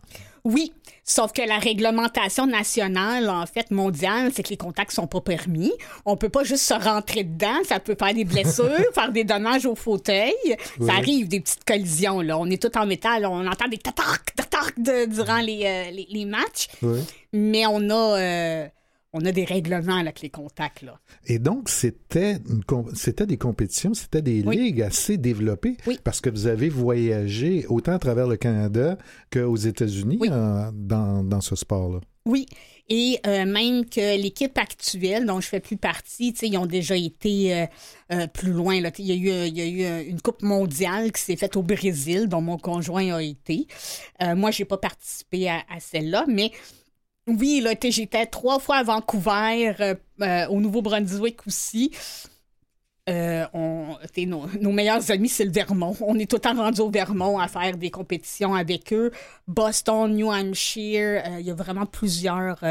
Oui, sauf que la réglementation nationale, en fait, mondiale, c'est que les contacts sont pas permis. On peut pas juste se rentrer dedans. Ça peut faire des blessures, faire des dommages au fauteuil. Ça arrive, des petites collisions. Là. On est tout en métal. On entend des tatac, tatac durant les, euh, les, matchs. Mais on a... Euh, on a des règlements avec les contacts. Là.
Et donc, c'était, c'était des compétitions, c'était des ligues assez développées parce que vous avez voyagé autant à travers le Canada qu'aux États-Unis dans, dans, ce sport-là.
Oui. Et euh, même que l'équipe actuelle, dont je fais plus partie, ils ont déjà été euh, euh, plus loin. Là. Il, y a eu, il y a eu une Coupe mondiale qui s'est faite au Brésil, dont mon conjoint a été. moi, j'ai pas participé à, à celle-là, mais oui, là, j'étais trois fois à Vancouver, euh, euh, au Nouveau-Brunswick aussi. Euh, on, nos, nos, meilleurs amis, c'est le Vermont. On est tout le temps rendus au Vermont à faire des compétitions avec eux. Boston, New Hampshire, il y a vraiment plusieurs.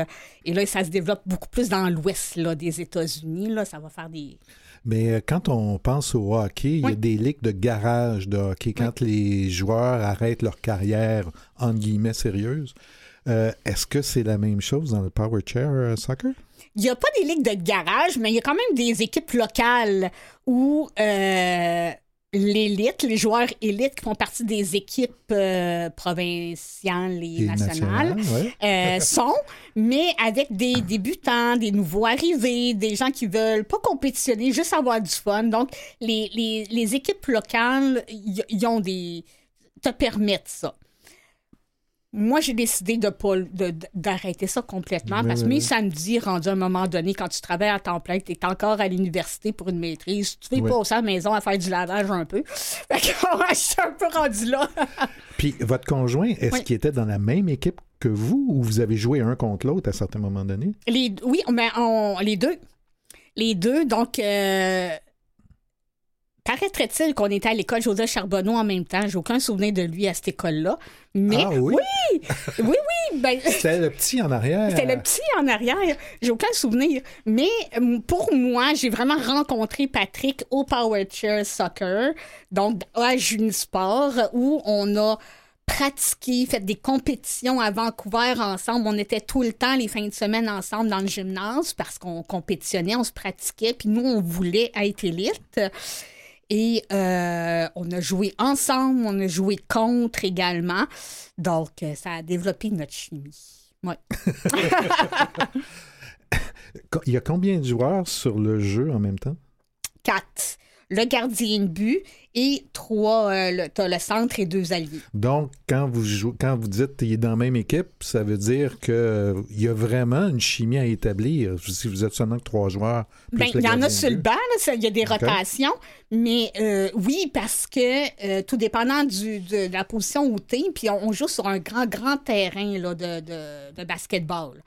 et là, ça se développe beaucoup plus dans l'ouest des États-Unis. Là, ça va faire des.
Mais quand on pense au hockey, il y a des ligues de garage de hockey. Quand les joueurs arrêtent leur carrière, entre guillemets, sérieuse, euh, est-ce que c'est la même chose dans le Power Chair euh, Soccer?
Il n'y a pas des ligues de garage, mais il y a quand même des équipes locales où euh, l'élite, les joueurs élites qui font partie des équipes provinciales et, nationales, sont, mais avec des débutants, des nouveaux arrivés, des gens qui veulent pas compétitionner, juste avoir du fun. Donc, les, les équipes locales, ils ont des te permettent ça moi, j'ai décidé de pas d'arrêter ça complètement parce que mes samedis, rendu à un moment donné, quand tu travailles à temps plein, tu es encore à l'université pour une maîtrise, tu fais pas passer à la maison à faire du lavage un peu. Fait que je suis un peu rendu là.
Puis votre conjoint, est-ce qu'il était dans la même équipe que vous ou vous avez joué un contre l'autre à certains moments donnés?
Les, oui, mais on, les deux. Les deux, donc... Euh, Paraîtrait-il qu'on était à l'école Joseph Charbonneau en même temps? J'ai aucun souvenir de lui à cette école-là. Mais
ah, oui?
oui, oui, oui. Ben,
C'était le petit en arrière.
C'était le petit en arrière. J'ai aucun souvenir. Mais euh, pour moi, j'ai vraiment rencontré Patrick au Power Chair Soccer, donc à Junisport, où on a pratiqué, fait des compétitions à Vancouver ensemble. On était tout le temps les fins de semaine ensemble dans le gymnase parce qu'on compétitionnait, on se pratiquait, puis nous, on voulait être élite. Et euh, on a joué ensemble, on a joué contre également. Donc, euh, ça a développé notre chimie. Ouais.
Il y a combien de joueurs sur le jeu en même temps?
Quatre le gardien de but et trois, euh, le, le centre et deux alliés.
Donc, quand vous, jouez, quand vous dites qu'il est dans la même équipe, ça veut dire qu'il euh, y a vraiment une chimie à établir. Si vous êtes seulement que trois joueurs.
Ben, il y en a sur le banc, il y a des rotations. Mais euh, oui, parce que tout dépendant du, de, la position où tu es, puis on, joue sur un grand, grand terrain là, de, de, de basketball.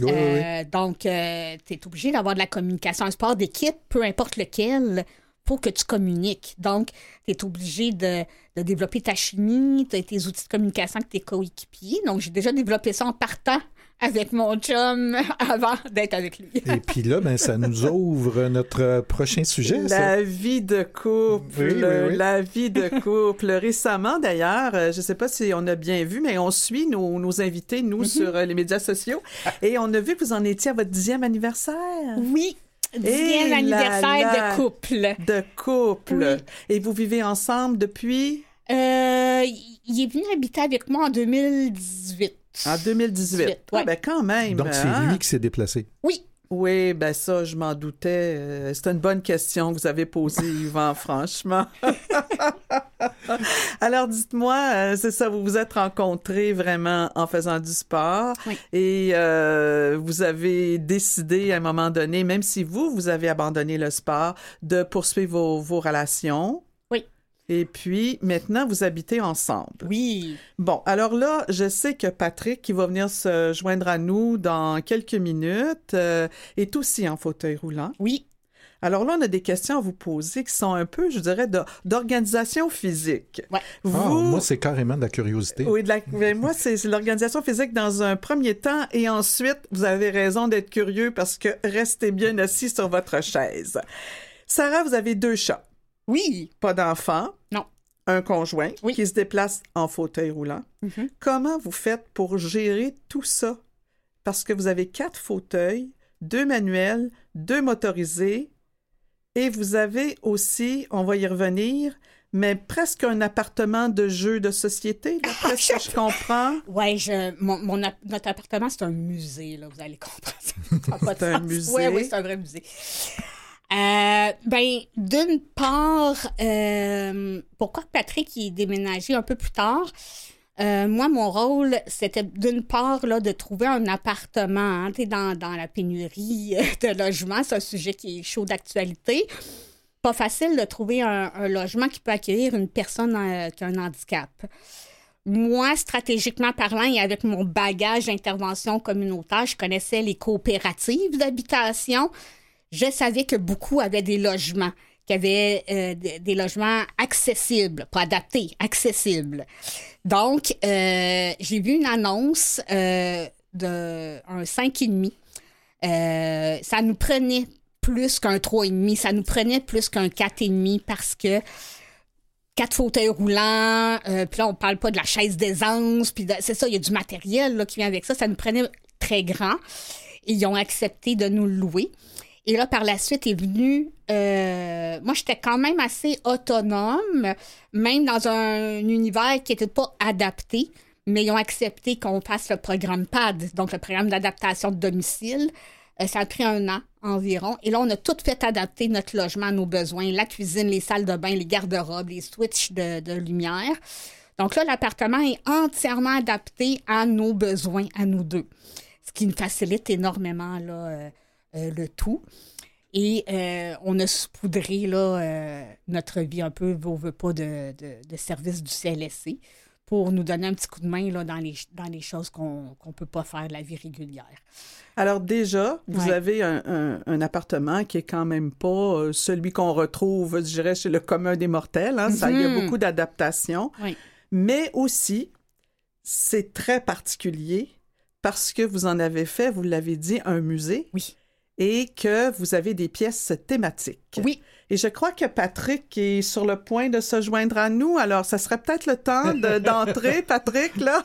Donc, tu es obligé d'avoir de la communication. Un sport d'équipe, peu importe lequel, pour que tu communiques. Donc, tu es obligé de, développer ta chimie, tu as tes outils de communication avec tes coéquipiers. Donc, j'ai déjà développé ça en partant avec mon chum avant d'être avec lui.
Et puis là, ben, ça nous ouvre notre prochain sujet.
La vie de couple. La vie de couple. Récemment, d'ailleurs, euh, je ne sais pas si on a bien vu, mais on suit nos, nos invités, nous, mm-hmm. sur euh, les médias sociaux. Et on a vu que vous en étiez à votre dixième anniversaire.
Oui, Dixième
Et là
anniversaire de couple.
De couple.
Oui.
Et vous vivez ensemble depuis?
Euh, il est venu habiter avec moi en 2018.
en 2018.
ouais.
Ah, ben quand même.
Donc, c'est
hein?
lui qui s'est déplacé.
Oui.
Oui, ben ça, je m'en doutais. Euh, C'est une bonne question que vous avez posée, Yvan, franchement. Alors, dites-moi, euh, c'est ça, vous vous êtes rencontrés vraiment en faisant du sport
Oui.
et euh, vous avez décidé à un moment donné, même si vous, vous avez abandonné le sport, de poursuivre vos, vos relations. Et puis, maintenant, vous habitez ensemble.
Oui.
Bon, alors là, je sais que Patrick, qui va venir se joindre à nous dans quelques minutes, euh, est aussi en fauteuil roulant.
Oui.
Alors là, on a des questions à vous poser qui sont un peu, je dirais, de- d'organisation physique.
Ouais.
Vous...
Ah, moi, c'est carrément de la curiosité.
Oui, de la- ben, moi, c'est l'organisation physique dans un premier temps et ensuite, vous avez raison d'être curieux parce que restez bien assis sur votre chaise. Sarah, vous avez deux chats.
Oui.
Pas d'enfant.
Non.
Un conjoint
Oui.
qui se déplace en fauteuil roulant.
Mhm.
Comment vous faites pour gérer tout ça? Parce que vous avez quatre fauteuils, deux manuels, deux motorisés, et vous avez aussi, on va y revenir, mais presque un appartement de jeux de société, d'après ce que je comprends.
Ouais, je, mon, notre appartement, c'est un musée, là, vous allez comprendre.
C'est un
sens.
musée?
Oui, oui, c'est un vrai musée. Euh, ben, d'une part, euh, pourquoi Patrick est déménagé un peu plus tard? Euh, moi, mon rôle, c'était d'une part là, de trouver un appartement. Hein, dans, dans la pénurie euh, de logements, c'est un sujet qui est chaud d'actualité. Pas facile de trouver un, un logement qui peut accueillir une personne qui a un handicap. Moi, stratégiquement parlant et avec mon bagage d'intervention communautaire, je connaissais les coopératives d'habitation. Je savais que beaucoup avaient des logements, qu'il y avait euh, des, logements accessibles, pas adaptés, accessibles. Donc, euh, j'ai vu une annonce euh, de un 5,5. Euh, ça nous prenait plus qu'un 3,5, ça nous prenait plus qu'un 4,5 parce que quatre fauteuils roulants, euh, puis là, on parle pas de la chaise d'aisance, puis c'est ça, il y a du matériel là, qui vient avec ça. Ça nous prenait très grand. Ils ont accepté de nous louer. Et là, par la suite, est venu. euh, moi, j'étais quand même assez autonome, même dans un univers qui n'était pas adapté, mais ils ont accepté qu'on fasse le programme PAD, donc le programme d'adaptation de domicile. Euh, ça a pris un an environ. Et là, on a tout fait adapter notre logement à nos besoins. La cuisine, les salles de bain, les garde-robes, les switches de, lumière. Donc là, l'appartement est entièrement adapté à nos besoins, à nous deux. Ce qui nous facilite énormément là, euh, le tout. Et euh, on a saupoudré là, euh, notre vie un peu, veut, veut pas, de, de, de service du CLSC pour nous donner un petit coup de main là, dans, les, dans les choses qu'on ne peut pas faire de la vie régulière.
Alors déjà, vous
Ouais.
avez un, un- un appartement qui est quand même pas euh, celui qu'on retrouve, je dirais, chez le commun des mortels. hein. Ça, il y a
Mhm.
beaucoup d'adaptations.
Oui.
Mais aussi, c'est très particulier parce que vous en avez fait, vous l'avez dit, un musée.
Oui.
Et que vous avez des pièces thématiques.
Oui.
Et je crois que Patrick est sur le point de se joindre à nous. Alors, ça serait peut-être le temps de- d'entrer, Patrick, là.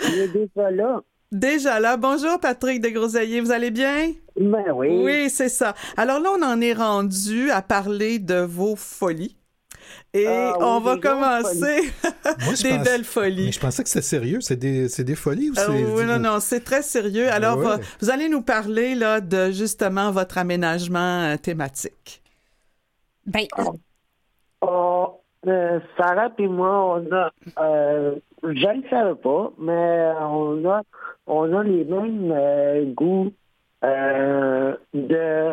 Il est déjà là.
Déjà là. Bonjour, Patrick de Groseilliers. Vous allez bien?
Ben oui.
Oui, c'est ça. Alors là, on en est rendu à parler de vos folies. Et
Ah oui,
on va commencer
Moi,
des
pense-
belles
Mais
folies.
je pensais que c'était sérieux. C'est des, c'est des folies ou c'est...
Euh, oui, non, non, c'est très sérieux. Alors,
Ouais.
va- vous allez nous parler là de justement votre aménagement euh, thématique.
Ben,
Oh, euh, Sarah et moi, on a, euh, je ne le savais pas, mais on a, on a les mêmes euh, goûts euh, de,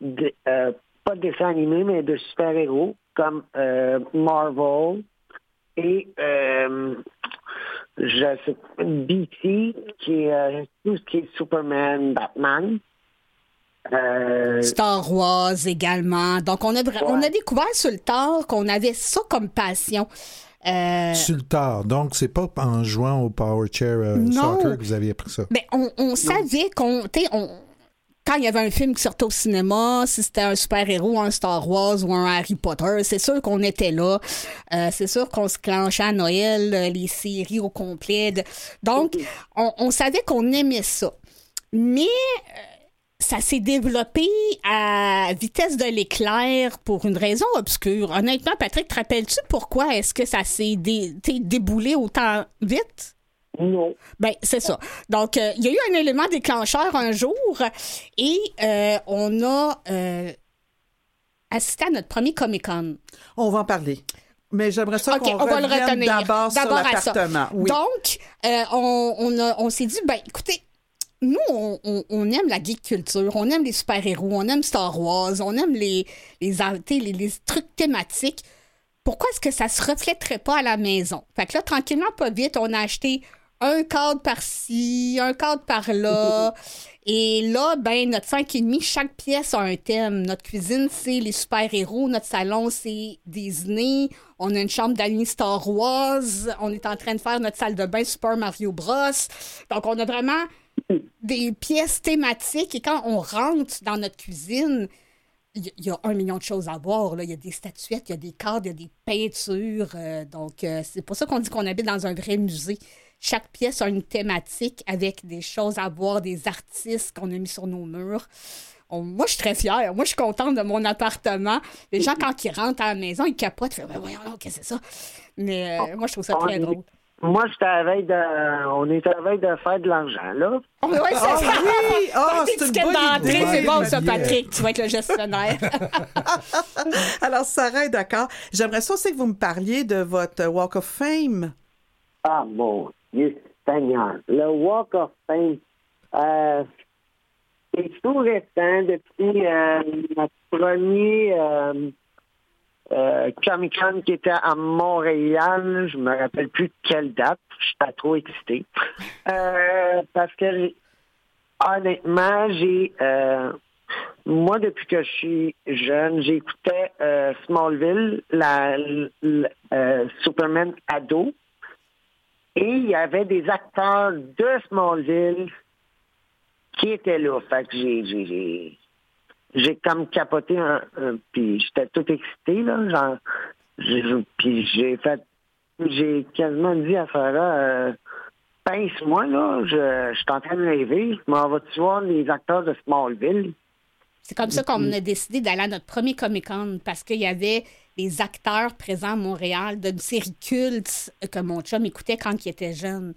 de euh, pas de dessins animés, mais de super-héros comme euh, Marvel et euh, je sais, DC, qui est euh, tout ce qui est Superman, Batman. Euh,
Star Wars également. Donc, on a, vra- on a découvert sur le tard qu'on avait ça comme passion. Euh,
Sur le tard. Donc, c'est pas en jouant au Power Chair euh. Soccer que vous aviez appris ça.
ben, on, on savait qu'on. on- Quand il y avait un film qui sortait au cinéma, si c'était un super-héros, un Star Wars ou un Harry Potter, c'est sûr qu'on était là. Euh, c'est sûr qu'on se clenchait à Noël, euh, les séries au complet. de- Donc, on, on savait qu'on aimait ça. Mais ça s'est développé à vitesse de l'éclair pour une raison obscure. Honnêtement, Patrick, te rappelles-tu pourquoi est-ce que ça s'est déboulé autant vite?
Non.
Ben, c'est ça. Donc, euh, il y a eu un élément déclencheur un jour et euh, on a euh, assisté à notre premier Comic-Con.
On va en parler. Mais j'aimerais ça
OK,
qu'on
on va le
revienne
retenir.
d'abord sur
D'abord à ça.
l'appartement. Oui.
Donc, euh, on, on, a- on s'est dit, ben, écoutez, nous, on, on- on aime la geek culture, on aime les super-héros, on aime Star Wars, on aime les, les, les, les trucs thématiques. Pourquoi est-ce que ça se reflèterait pas à la maison? Fait que là, tranquillement, pas vite, on a acheté un cadre par-ci, un cadre par-là. Et là, ben, notre 5,5, chaque pièce a un thème. Notre cuisine, c'est les super-héros. Notre salon, c'est Disney. On a une chambre d'amis Star Wars. On est en train de faire notre salle de bain Super Mario Bros. Donc, on a vraiment des pièces thématiques. Et quand on rentre dans notre cuisine, il y- a un million de choses à voir. Il y a des statuettes, il y a des cadres, il y a des peintures. euh, donc, euh, c'est pour ça qu'on dit qu'on habite dans un vrai musée. Chaque pièce a une thématique avec des choses à voir, des artistes qu'on a mis sur nos murs. On- moi, je suis très fière. Moi, je suis contente de mon appartement. Les gens, quand ils rentrent à la maison, ils capotent. Ils font, Ben voyons, qu'est-ce que c'est ça? Mais euh, moi, je trouve ça très drôle.
Moi, j'étais à la veille de. On est à la veille de faire de l'argent, là.
Oh, mais ouais, c'est ça.
oui! Ah, c'est une
L'étiquette
bonne
d'entrée, c'est bon, ça. Patrick. Tu vas être le gestionnaire.
Alors, Sarah est d'accord. J'aimerais ça aussi que vous me parliez de votre Walk of Fame.
Mon Dieu Seigneur. Le Walk of Fame, euh, c'est tout récent depuis euh, notre premier euh, euh, Comic-Con qui était à Montréal. Je me rappelle plus quelle date. J'étais trop excité. Euh, parce que, honnêtement, j'ai... moi, depuis que je suis jeune, j'écoutais euh, Smallville, la, Superman ado. Et il y avait des acteurs de Smallville qui étaient là. Fait que j'ai, j'ai, comme capoté un, un- puis j'étais tout excité, là. Genre, j'ai, puis j'ai fait, j'ai quasiment dit à Sarah, euh, pince-moi, là, je, je suis en train de rêver. Je m'en vais-tu voir les acteurs de Smallville?
C'est comme ça qu'on a décidé d'aller à notre premier Comic-Con parce qu'il y avait des acteurs présents à Montréal d'une série culte que mon chum écoutait quand il était jeune.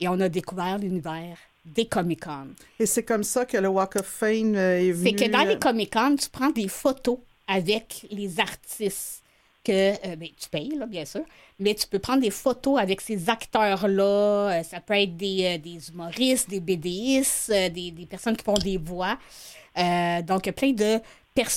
Et on a découvert l'univers des Comic-Con.
Et c'est comme ça que le Walk of Fame euh, est venu.
C'est que dans les
euh,
Comic-Con, tu prends des photos avec les artistes que euh, ben, tu payes, là, bien sûr, mais tu peux prendre des photos avec ces acteurs-là. Euh, ça peut être des, euh, des humoristes, des BDistes, euh, des, des personnes qui font des voix. Euh, donc, plein de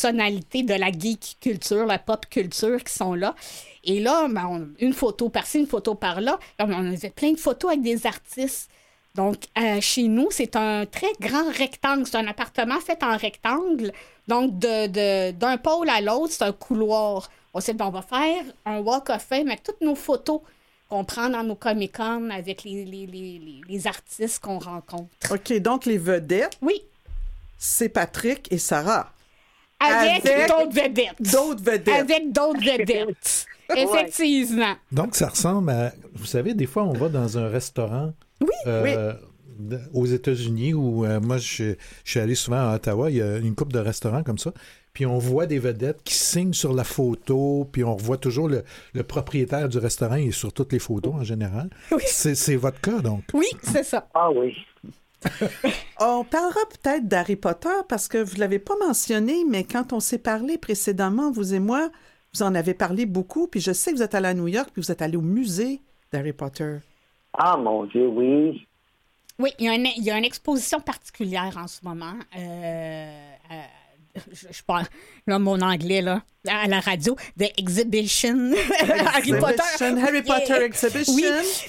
personnalités de la geek culture, la pop culture qui sont là. Et là, ben, on- une photo par-ci, une photo par-là. On avait plein de photos avec des artistes. Donc, euh, chez nous, c'est un très grand rectangle. C'est un appartement fait en rectangle. Donc, de, de- d'un pôle à l'autre, c'est un couloir. On s'est dit, on va faire un walk of fame avec toutes nos photos qu'on prend dans nos Comic-Con avec les, les, les, les- les artistes qu'on rencontre.
OK, donc les vedettes,
Oui,
c'est Patrick et Sarah.
Avec,
Avec
d'autres vedettes.
D'autres vedettes.
Avec d'autres vedettes. Effectivement.
Donc, ça ressemble à. Vous savez, des fois, on va dans un restaurant. euh, d- Aux États-Unis, où euh, moi, je, je suis allé souvent à Ottawa, il y a une coupe de restaurants comme ça. Puis on voit des vedettes qui signent sur la photo, puis on revoit toujours le, le propriétaire du restaurant, il est sur toutes les photos en général.
Oui.
C'est c'est votre cas, donc.
Oui, c'est ça.
Ah oui.
On parlera peut-être d'Harry Potter parce que vous ne l'avez pas mentionné, mais quand on s'est parlé précédemment, vous et moi, vous en avez parlé beaucoup, puis je sais que vous êtes allé à New York, puis vous êtes allé au musée d'Harry Potter.
Ah mon Dieu, oui.
Oui, il y, a une, il y a une exposition particulière en ce moment. Euh, euh, je, je parle, là, mon anglais, là, à la radio, The Exhibition Harry Potter.
Exhibition, Harry Potter. Exhibition?
Oui,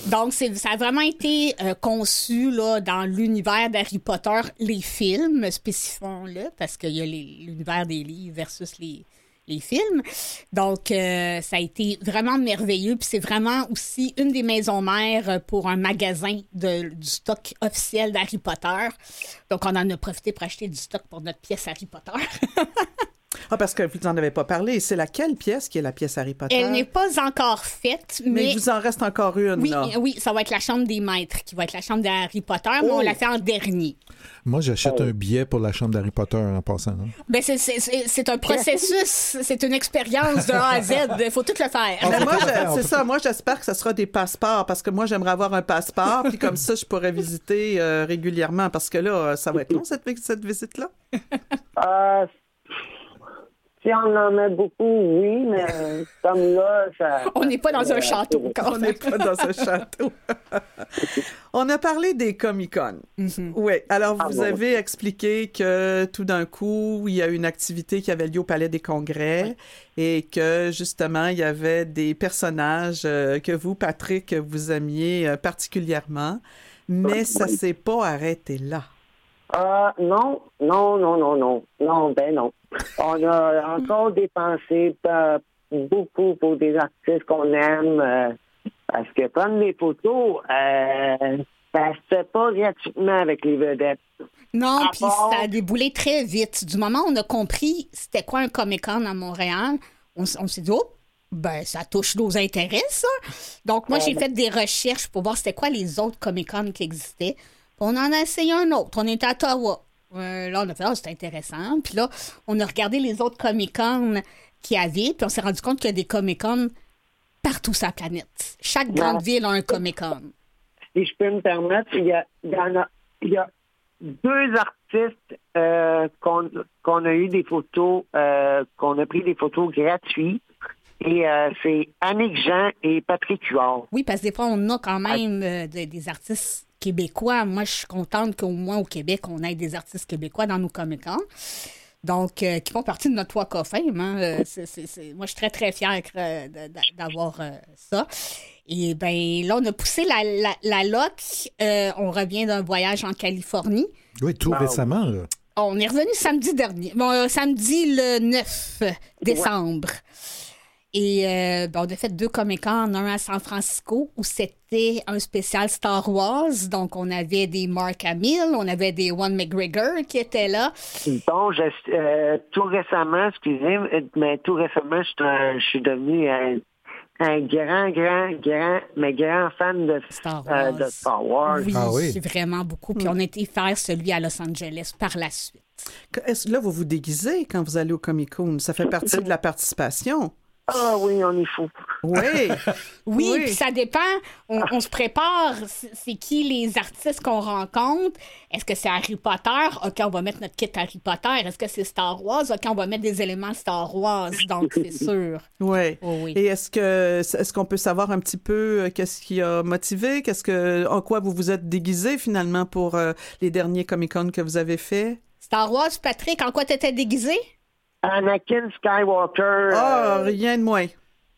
donc ça a vraiment été euh, conçu là, dans l'univers d'Harry Potter, les films, spécifions-le, parce qu'il y a l'univers des livres versus les, les films. Donc, euh, ça a été vraiment merveilleux. Puis c'est vraiment aussi une des maisons mères pour un magasin de, du stock officiel d'Harry Potter. Donc, on en a profité pour acheter du stock pour notre pièce Harry Potter.
Ah, parce que vous n'en avez pas parlé. C'est laquelle pièce qui est la pièce Harry Potter?
Elle n'est pas encore faite,
mais...
mais...
il vous en reste encore une,
Oui,
là.
oui, ça va être la chambre des maîtres, qui va être la chambre d'Harry Potter, mais on
Oh!
l'a fait en dernier.
Moi, j'achète un billet pour la chambre d'Harry Potter en passant. hein.
Ben, c'est- c'est c'est- c'est un processus, c'est une expérience de A à Z. Il faut tout le faire.
Moi, c'est ça. Moi, j'espère que ce sera des passeports parce que moi, j'aimerais avoir un passeport. puis comme ça, je pourrais visiter euh, régulièrement parce que là, ça va être long, cette, cette visite-là.
Euh, si on en met beaucoup, oui, mais comme là, ça.
On n'est pas dans un château quand
On n'est pas dans un château. On a parlé des Comic-Con. Oui. Alors,
Ah,
vous
bon.
avez expliqué que tout d'un coup, il y a une activité qui avait lieu au Palais des Congrès et que, justement, il y avait des personnages euh, que vous, Patrick, vous aimiez euh, particulièrement. Mais ça s'est pas arrêté là.
Ah, non, non, non, non, non. Non, ben non. On a encore dépensé euh, beaucoup pour des artistes qu'on aime. euh, parce que prendre des photos, euh, ça se fait pas gratuitement avec les vedettes.
Non, puis
part-
ça a déboulé très vite. Du moment où on a compris c'était quoi un Comic-Con à Montréal, on, s'est dit, oh, ben, ça touche nos intérêts, ça. Donc, moi, j'ai fait des recherches pour voir c'était quoi les autres Comic-Con qui existaient. On en a essayé un autre. On était à Ottawa. Euh, là, on a fait, ah, c'est intéressant. Puis là, on a regardé les autres Comic-Con qu'il y avait, puis on s'est rendu compte qu'il y a des Comic-Con partout sur la planète. Chaque grande ville a un Comic-Con.
Si je peux me permettre, il y a, il y en a, il y a deux artistes euh, qu'on a eu des photos, euh, qu'on a pris des photos gratuites. Et euh, c'est Annick Jean et Patrick Huard.
Oui, parce que des fois, on a quand même euh, de- des artistes québécois. Moi, je suis contente qu'au moins au Québec, on ait des artistes québécois dans nos Comic-Con. Donc, euh, qui font partie de notre Walk of Fame. hein. Euh, Moi, je suis très, très fière euh, d'avoir euh, ça. Et bien, là, on a poussé la, la, la loc. Euh, on revient d'un voyage en Californie.
Oui, tout récemment. là.
On est revenu samedi dernier. Bon, euh, samedi le 9 décembre. Et euh, ben, on a fait deux Comic-Con, un à San Francisco où c'était un spécial Star Wars. Donc, on avait des Mark Hamill, on avait des One McGregor qui étaient là.
Donc, je- euh, tout récemment, excusez, mais tout récemment, je, suis un- je suis devenu un, un grand, grand, grand, mais grand fan de
Star
euh,
Wars.
de Star Wars.
Oui,
Ah oui.
vraiment beaucoup. Puis on a été faire celui à Los Angeles par la suite.
Est-ce là, vous vous déguisez quand vous allez au Comic-Con? Ça fait partie de la participation.
Ah oui, on est fou.
Oui.
Oui, ça dépend. On, on se prépare. C'est qui les artistes qu'on rencontre? Est-ce que c'est Harry Potter? OK, on va mettre notre kit Harry Potter. Est-ce que c'est Star Wars? OK, on va mettre des éléments Star Wars. Donc, c'est sûr.
Oui.
Oh oui.
Et est-ce que est-ce qu'on peut savoir un petit peu euh, qu'est-ce qui a motivé, qu'est-ce que en quoi vous vous êtes déguisé finalement pour euh, les derniers Comic-Con que vous avez fait?
Star Wars, Patrick, en quoi t'étais déguisé?
Anakin Skywalker.
Ah,
euh,
rien de moins.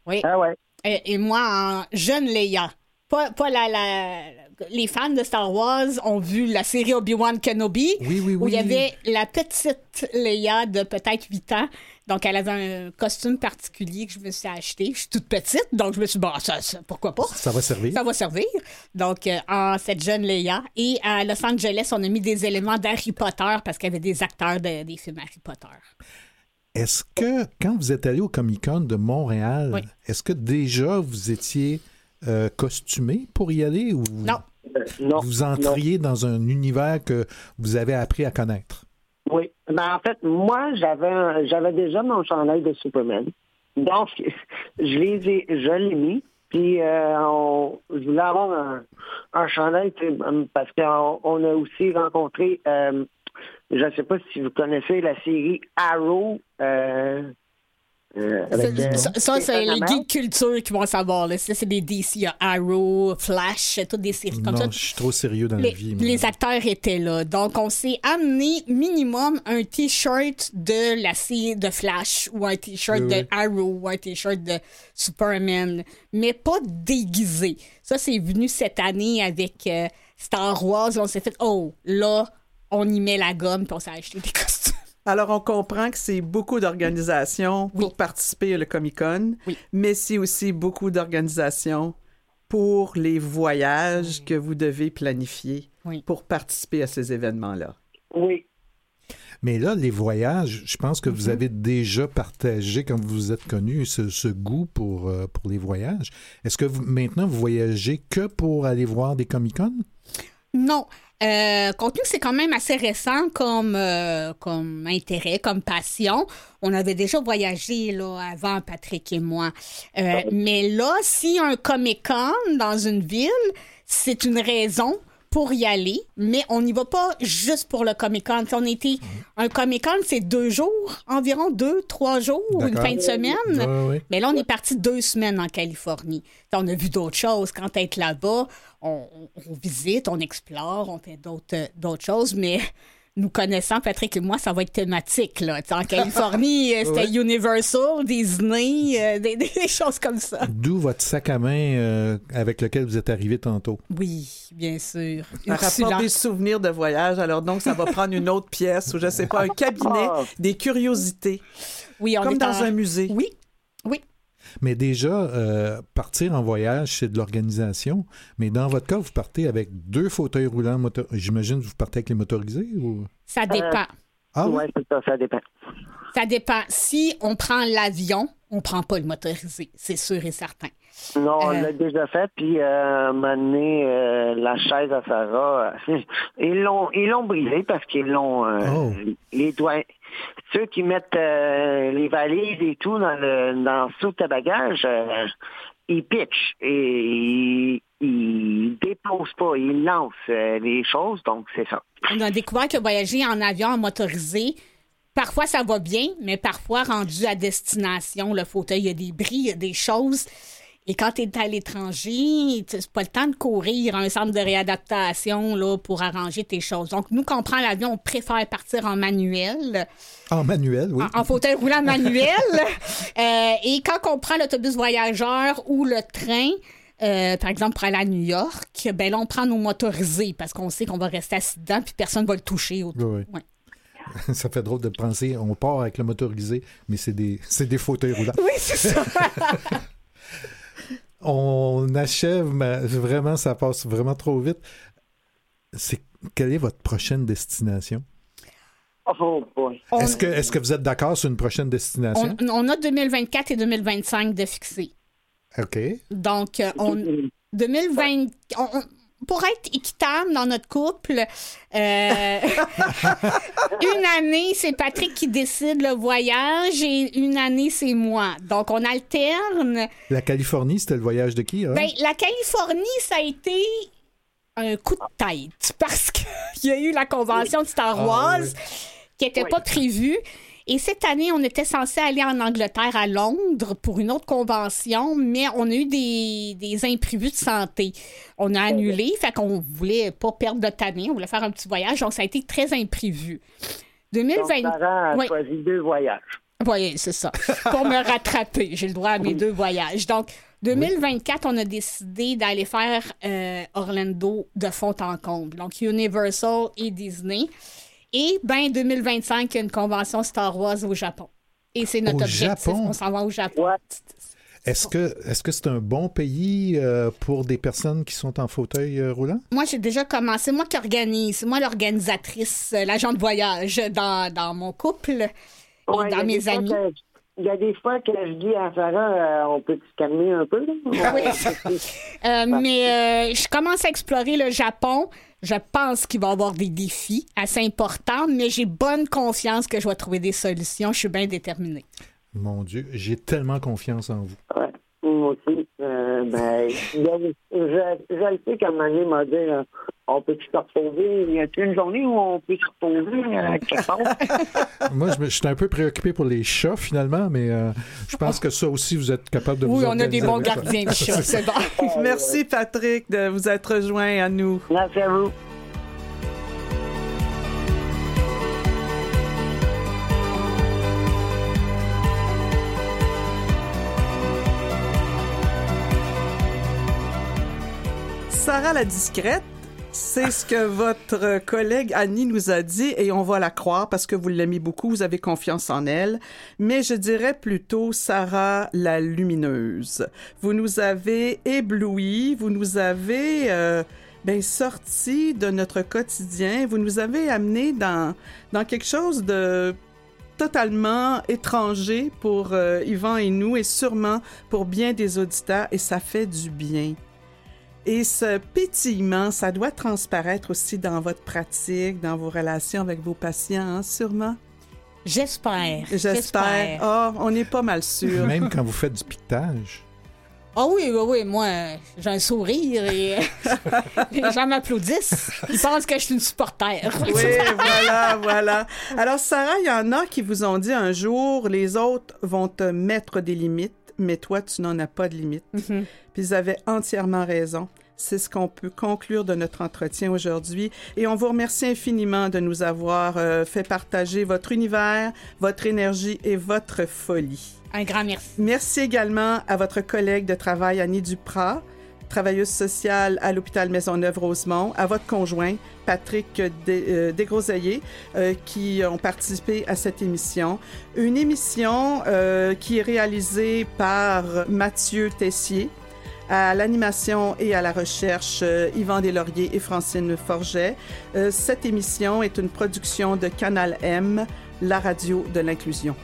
Oui.
ah ouais.
Et, et moi, en jeune Leia. Pas, pas la, la- Les fans de Star Wars ont vu la série Obi-Wan Kenobi.
Oui, oui,
Où il y
oui.
avait la petite Leia de peut-être 8 ans. Donc, elle avait un costume particulier que je me suis acheté. Je suis toute petite, donc je me suis dit, bon, ça, ça, pourquoi pas?
Ça va servir.
Ça va servir. Donc, euh, en cette jeune Leia. Et à Los Angeles, on a mis des éléments d'Harry Potter parce qu'il y avait des acteurs de- des films Harry Potter.
Est-ce que, quand vous êtes allé au Comic-Con de Montréal,
Oui.
est-ce que déjà vous étiez euh, costumé pour y aller ou
Non.
Non.
vous
non.
entriez dans un univers que vous avez appris à connaître?
Oui. Ben, en fait, moi, j'avais j'avais déjà mon chandail de Superman. Donc, je les ai, je l'ai mis. Puis, euh, on- je voulais avoir un, un chandail parce qu'on on a aussi rencontré, euh, je ne sais pas si vous connaissez la série Arrow. euh, euh, avec, euh,
Ça, ça, c'est les geeks culture qui vont savoir. là. Ça, c'est des DC, il y a Arrow, Flash, toutes des séries comme
non,
ça.
je suis trop sérieux dans
Les,
la vie.
les acteurs étaient là. Donc, on s'est amené minimum un T-shirt de la série de Flash ou un T-shirt
Oui,
de
oui.
Arrow ou un T-shirt de Superman, mais pas déguisé. Ça, c'est venu cette année avec euh, Star Wars. On s'est fait, oh, là, on y met la gomme puis on s'est acheté des costumes.
Alors, on comprend que c'est beaucoup d'organisations pour participer au Comic-Con,
Oui.
mais c'est aussi beaucoup d'organisations pour les voyages que vous devez planifier
Oui.
pour participer à ces événements-là.
Oui.
Mais là, les voyages, je pense que vous
Mhm.
avez déjà partagé, quand vous vous êtes connu, ce, ce goût pour, euh, pour les voyages. Est-ce que vous, maintenant, vous voyagez que pour aller voir des Comic-Con?
Non. Euh, compte tenu que c'est quand même assez récent comme, euh, comme intérêt, comme passion, on avait déjà voyagé là, avant, Patrick et moi. Euh, mais là, si un Comic-Con dans une ville, c'est une raison pour y aller, mais on n'y va pas juste pour le Comic-Con. Si On était un Comic-Con, c'est deux jours, environ deux, trois jours, une fin de semaine.
Oui, oui.
Mais là, on est parti deux semaines en Californie. On a vu d'autres choses. Quand être là-bas, on, on- on visite, on explore, on fait d'autres d'autres choses, mais nous connaissant, Patrick et moi, ça va être thématique. Là. En Californie, euh, c'était Universal, Disney, euh, des, des choses comme ça.
D'où votre sac à main euh, avec lequel vous êtes arrivé tantôt.
Oui, bien sûr.
Ça rapporte des souvenirs de voyage, alors donc ça va prendre une autre pièce ou je sais pas, un cabinet,
Ah.
des curiosités,
Oui, on
comme
est
dans
en-
un musée.
Oui, oui.
Mais déjà, euh, partir en voyage, c'est de l'organisation. Mais dans votre cas, vous partez avec deux fauteuils roulants moto- J'imagine que vous partez avec les motorisés ou...
Ça dépend.
Ah oui?
Ouais, c'est ça, ça dépend.
Ça dépend. Si on prend l'avion, on prend pas le motorisé, c'est sûr et certain.
Non, on
Euh.
l'a déjà fait, puis euh, à un moment donné, euh, la chaise à Sarah, euh, ils l'ont ils l'ont brisé parce qu'ils l'ont euh,
Oh.
les doigts. Ceux qui mettent euh, les valises et tout dans le dans le sous bagage, euh, ils pitchent et ils, ils déposent pas, ils lancent euh, les choses, donc c'est ça.
On a découvert que voyager en avion motorisé, parfois ça va bien, mais parfois rendu à destination, le fauteuil, il y a des bris, il y a des choses. Et quand tu es à l'étranger, tu- c'est pas le temps de courir à un centre de réadaptation là, pour arranger tes choses. Donc, nous, quand on prend l'avion, on préfère partir en manuel,
En manuel, oui.
en, en fauteuil roulant manuel. Euh, et quand on prend l'autobus voyageur ou le train, euh, par exemple, pour aller à New York, ben là, on prend nos motorisés parce qu'on sait qu'on va rester assis dedans puis personne va le toucher. autour.
Oui, oui.
Ouais.
Ça fait drôle de penser, on part avec le motorisé, mais c'est des, c'est des fauteuils roulants.
Oui, c'est ça.
On achève, mais vraiment, ça passe vraiment trop vite. C'est, quelle est votre prochaine destination?
Oh boy.
Est-ce que, est-ce que vous êtes d'accord sur une prochaine destination?
on- on a 2024 et 2025 de fixer.
OK.
Donc, euh, on, 2020, on- on- pour être équitable dans notre couple, euh, une année, c'est Patrick qui décide le voyage et une année, c'est moi. Donc, on alterne.
La Californie, c'était le voyage de qui? hein?
Ben, la Californie, ça a été un coup de tête parce qu'il y a eu la convention de Star
Ah,
Wars
oui.
qui n'était pas prévue. Et cette année, on était censé aller en Angleterre, à Londres, pour une autre convention, mais on a eu des, des imprévus de santé. On a annulé, fait qu'on voulait pas perdre de année, on voulait faire un petit voyage, donc ça a été très imprévu.
Donc,
2020...
Sarah a
Oui.
choisi deux voyages.
Oui, c'est ça. Pour me rattraper, j'ai le droit à mes deux voyages. Donc, 2024, on a décidé d'aller faire euh, Orlando de fond en comble. Donc, Universal et Disney. Et, ben, 2025, il y a une convention Star Wars au Japon. Et c'est notre
Au
objectif.
Japon?
On s'en va au Japon.
Est-ce que est-ce que c'est un bon pays euh, pour des personnes qui sont en fauteuil euh, roulant?
Moi, j'ai déjà commencé. Moi qui organise. C'est moi l'organisatrice, euh, l'agent de voyage dans, dans mon couple et
Ouais,
dans mes amis.
Il y a des fois que je dis à Sarah, euh, on peut se calmer un peu. là?
Euh, mais euh, je commence à explorer le Japon. Je pense qu'il va y avoir des défis assez importants, mais j'ai bonne confiance que je vais trouver des solutions. Je suis bien déterminée.
Mon Dieu, j'ai tellement confiance en vous.
Ouais. Moi aussi. Ben, a- je, je le sais qu'à un moment donné, il m'a dit, euh, on peut se reposer? Y a-t-il une journée où on peut se reposer euh, quelque part?
Moi, je, me- je suis un peu préoccupé pour les chats, finalement, mais euh, je pense que ça aussi, vous êtes capable de vous
Oui, on a des bons gardiens de chat, c'est bon.
Merci Patrick de vous être rejoint à nous.
Merci à vous.
Sarah la discrète, c'est ce que votre collègue Annie nous a dit et on va la croire parce que vous l'aimez beaucoup, vous avez confiance en elle. Mais je dirais plutôt Sarah la lumineuse. Vous nous avez ébloui, vous nous avez euh, ben, sorti de notre quotidien. Vous nous avez amené dans, dans quelque chose de totalement étranger pour euh, Yvan et nous et sûrement pour bien des auditeurs et ça fait du bien. Et ce pétillement, ça doit transparaître aussi dans votre pratique, dans vos relations avec vos patients, hein, sûrement?
J'espère.
J'espère. Oh, on est pas mal sûr.
Même quand vous faites du piquetage.
Ah oui, oui, oui, moi, j'ai un sourire et les gens m'applaudissent. Ils pensent que je suis une supporter.
oui, voilà, voilà. Alors, Sarah, il y en a qui vous ont dit un jour, les autres vont te mettre des limites, mais toi, tu n'en as pas de limites.
Mhm.
Puis ils avaient entièrement raison. C'est ce qu'on peut conclure de notre entretien aujourd'hui. Et on vous remercie infiniment de nous avoir euh, fait partager votre univers, votre énergie et votre folie.
Un grand merci.
Merci également à votre collègue de travail, Annie Duprat, travailleuse sociale à l'hôpital Maisonneuve-Rosemont, à votre conjoint, Patrick euh, Desgroseilliers, euh, qui ont participé à cette émission. Une émission euh, qui est réalisée par Mathieu Tessier, à l'animation et à la recherche Yvan Deslauriers et Francine Forget. cette émission est une production de Canal M, la radio de l'inclusion.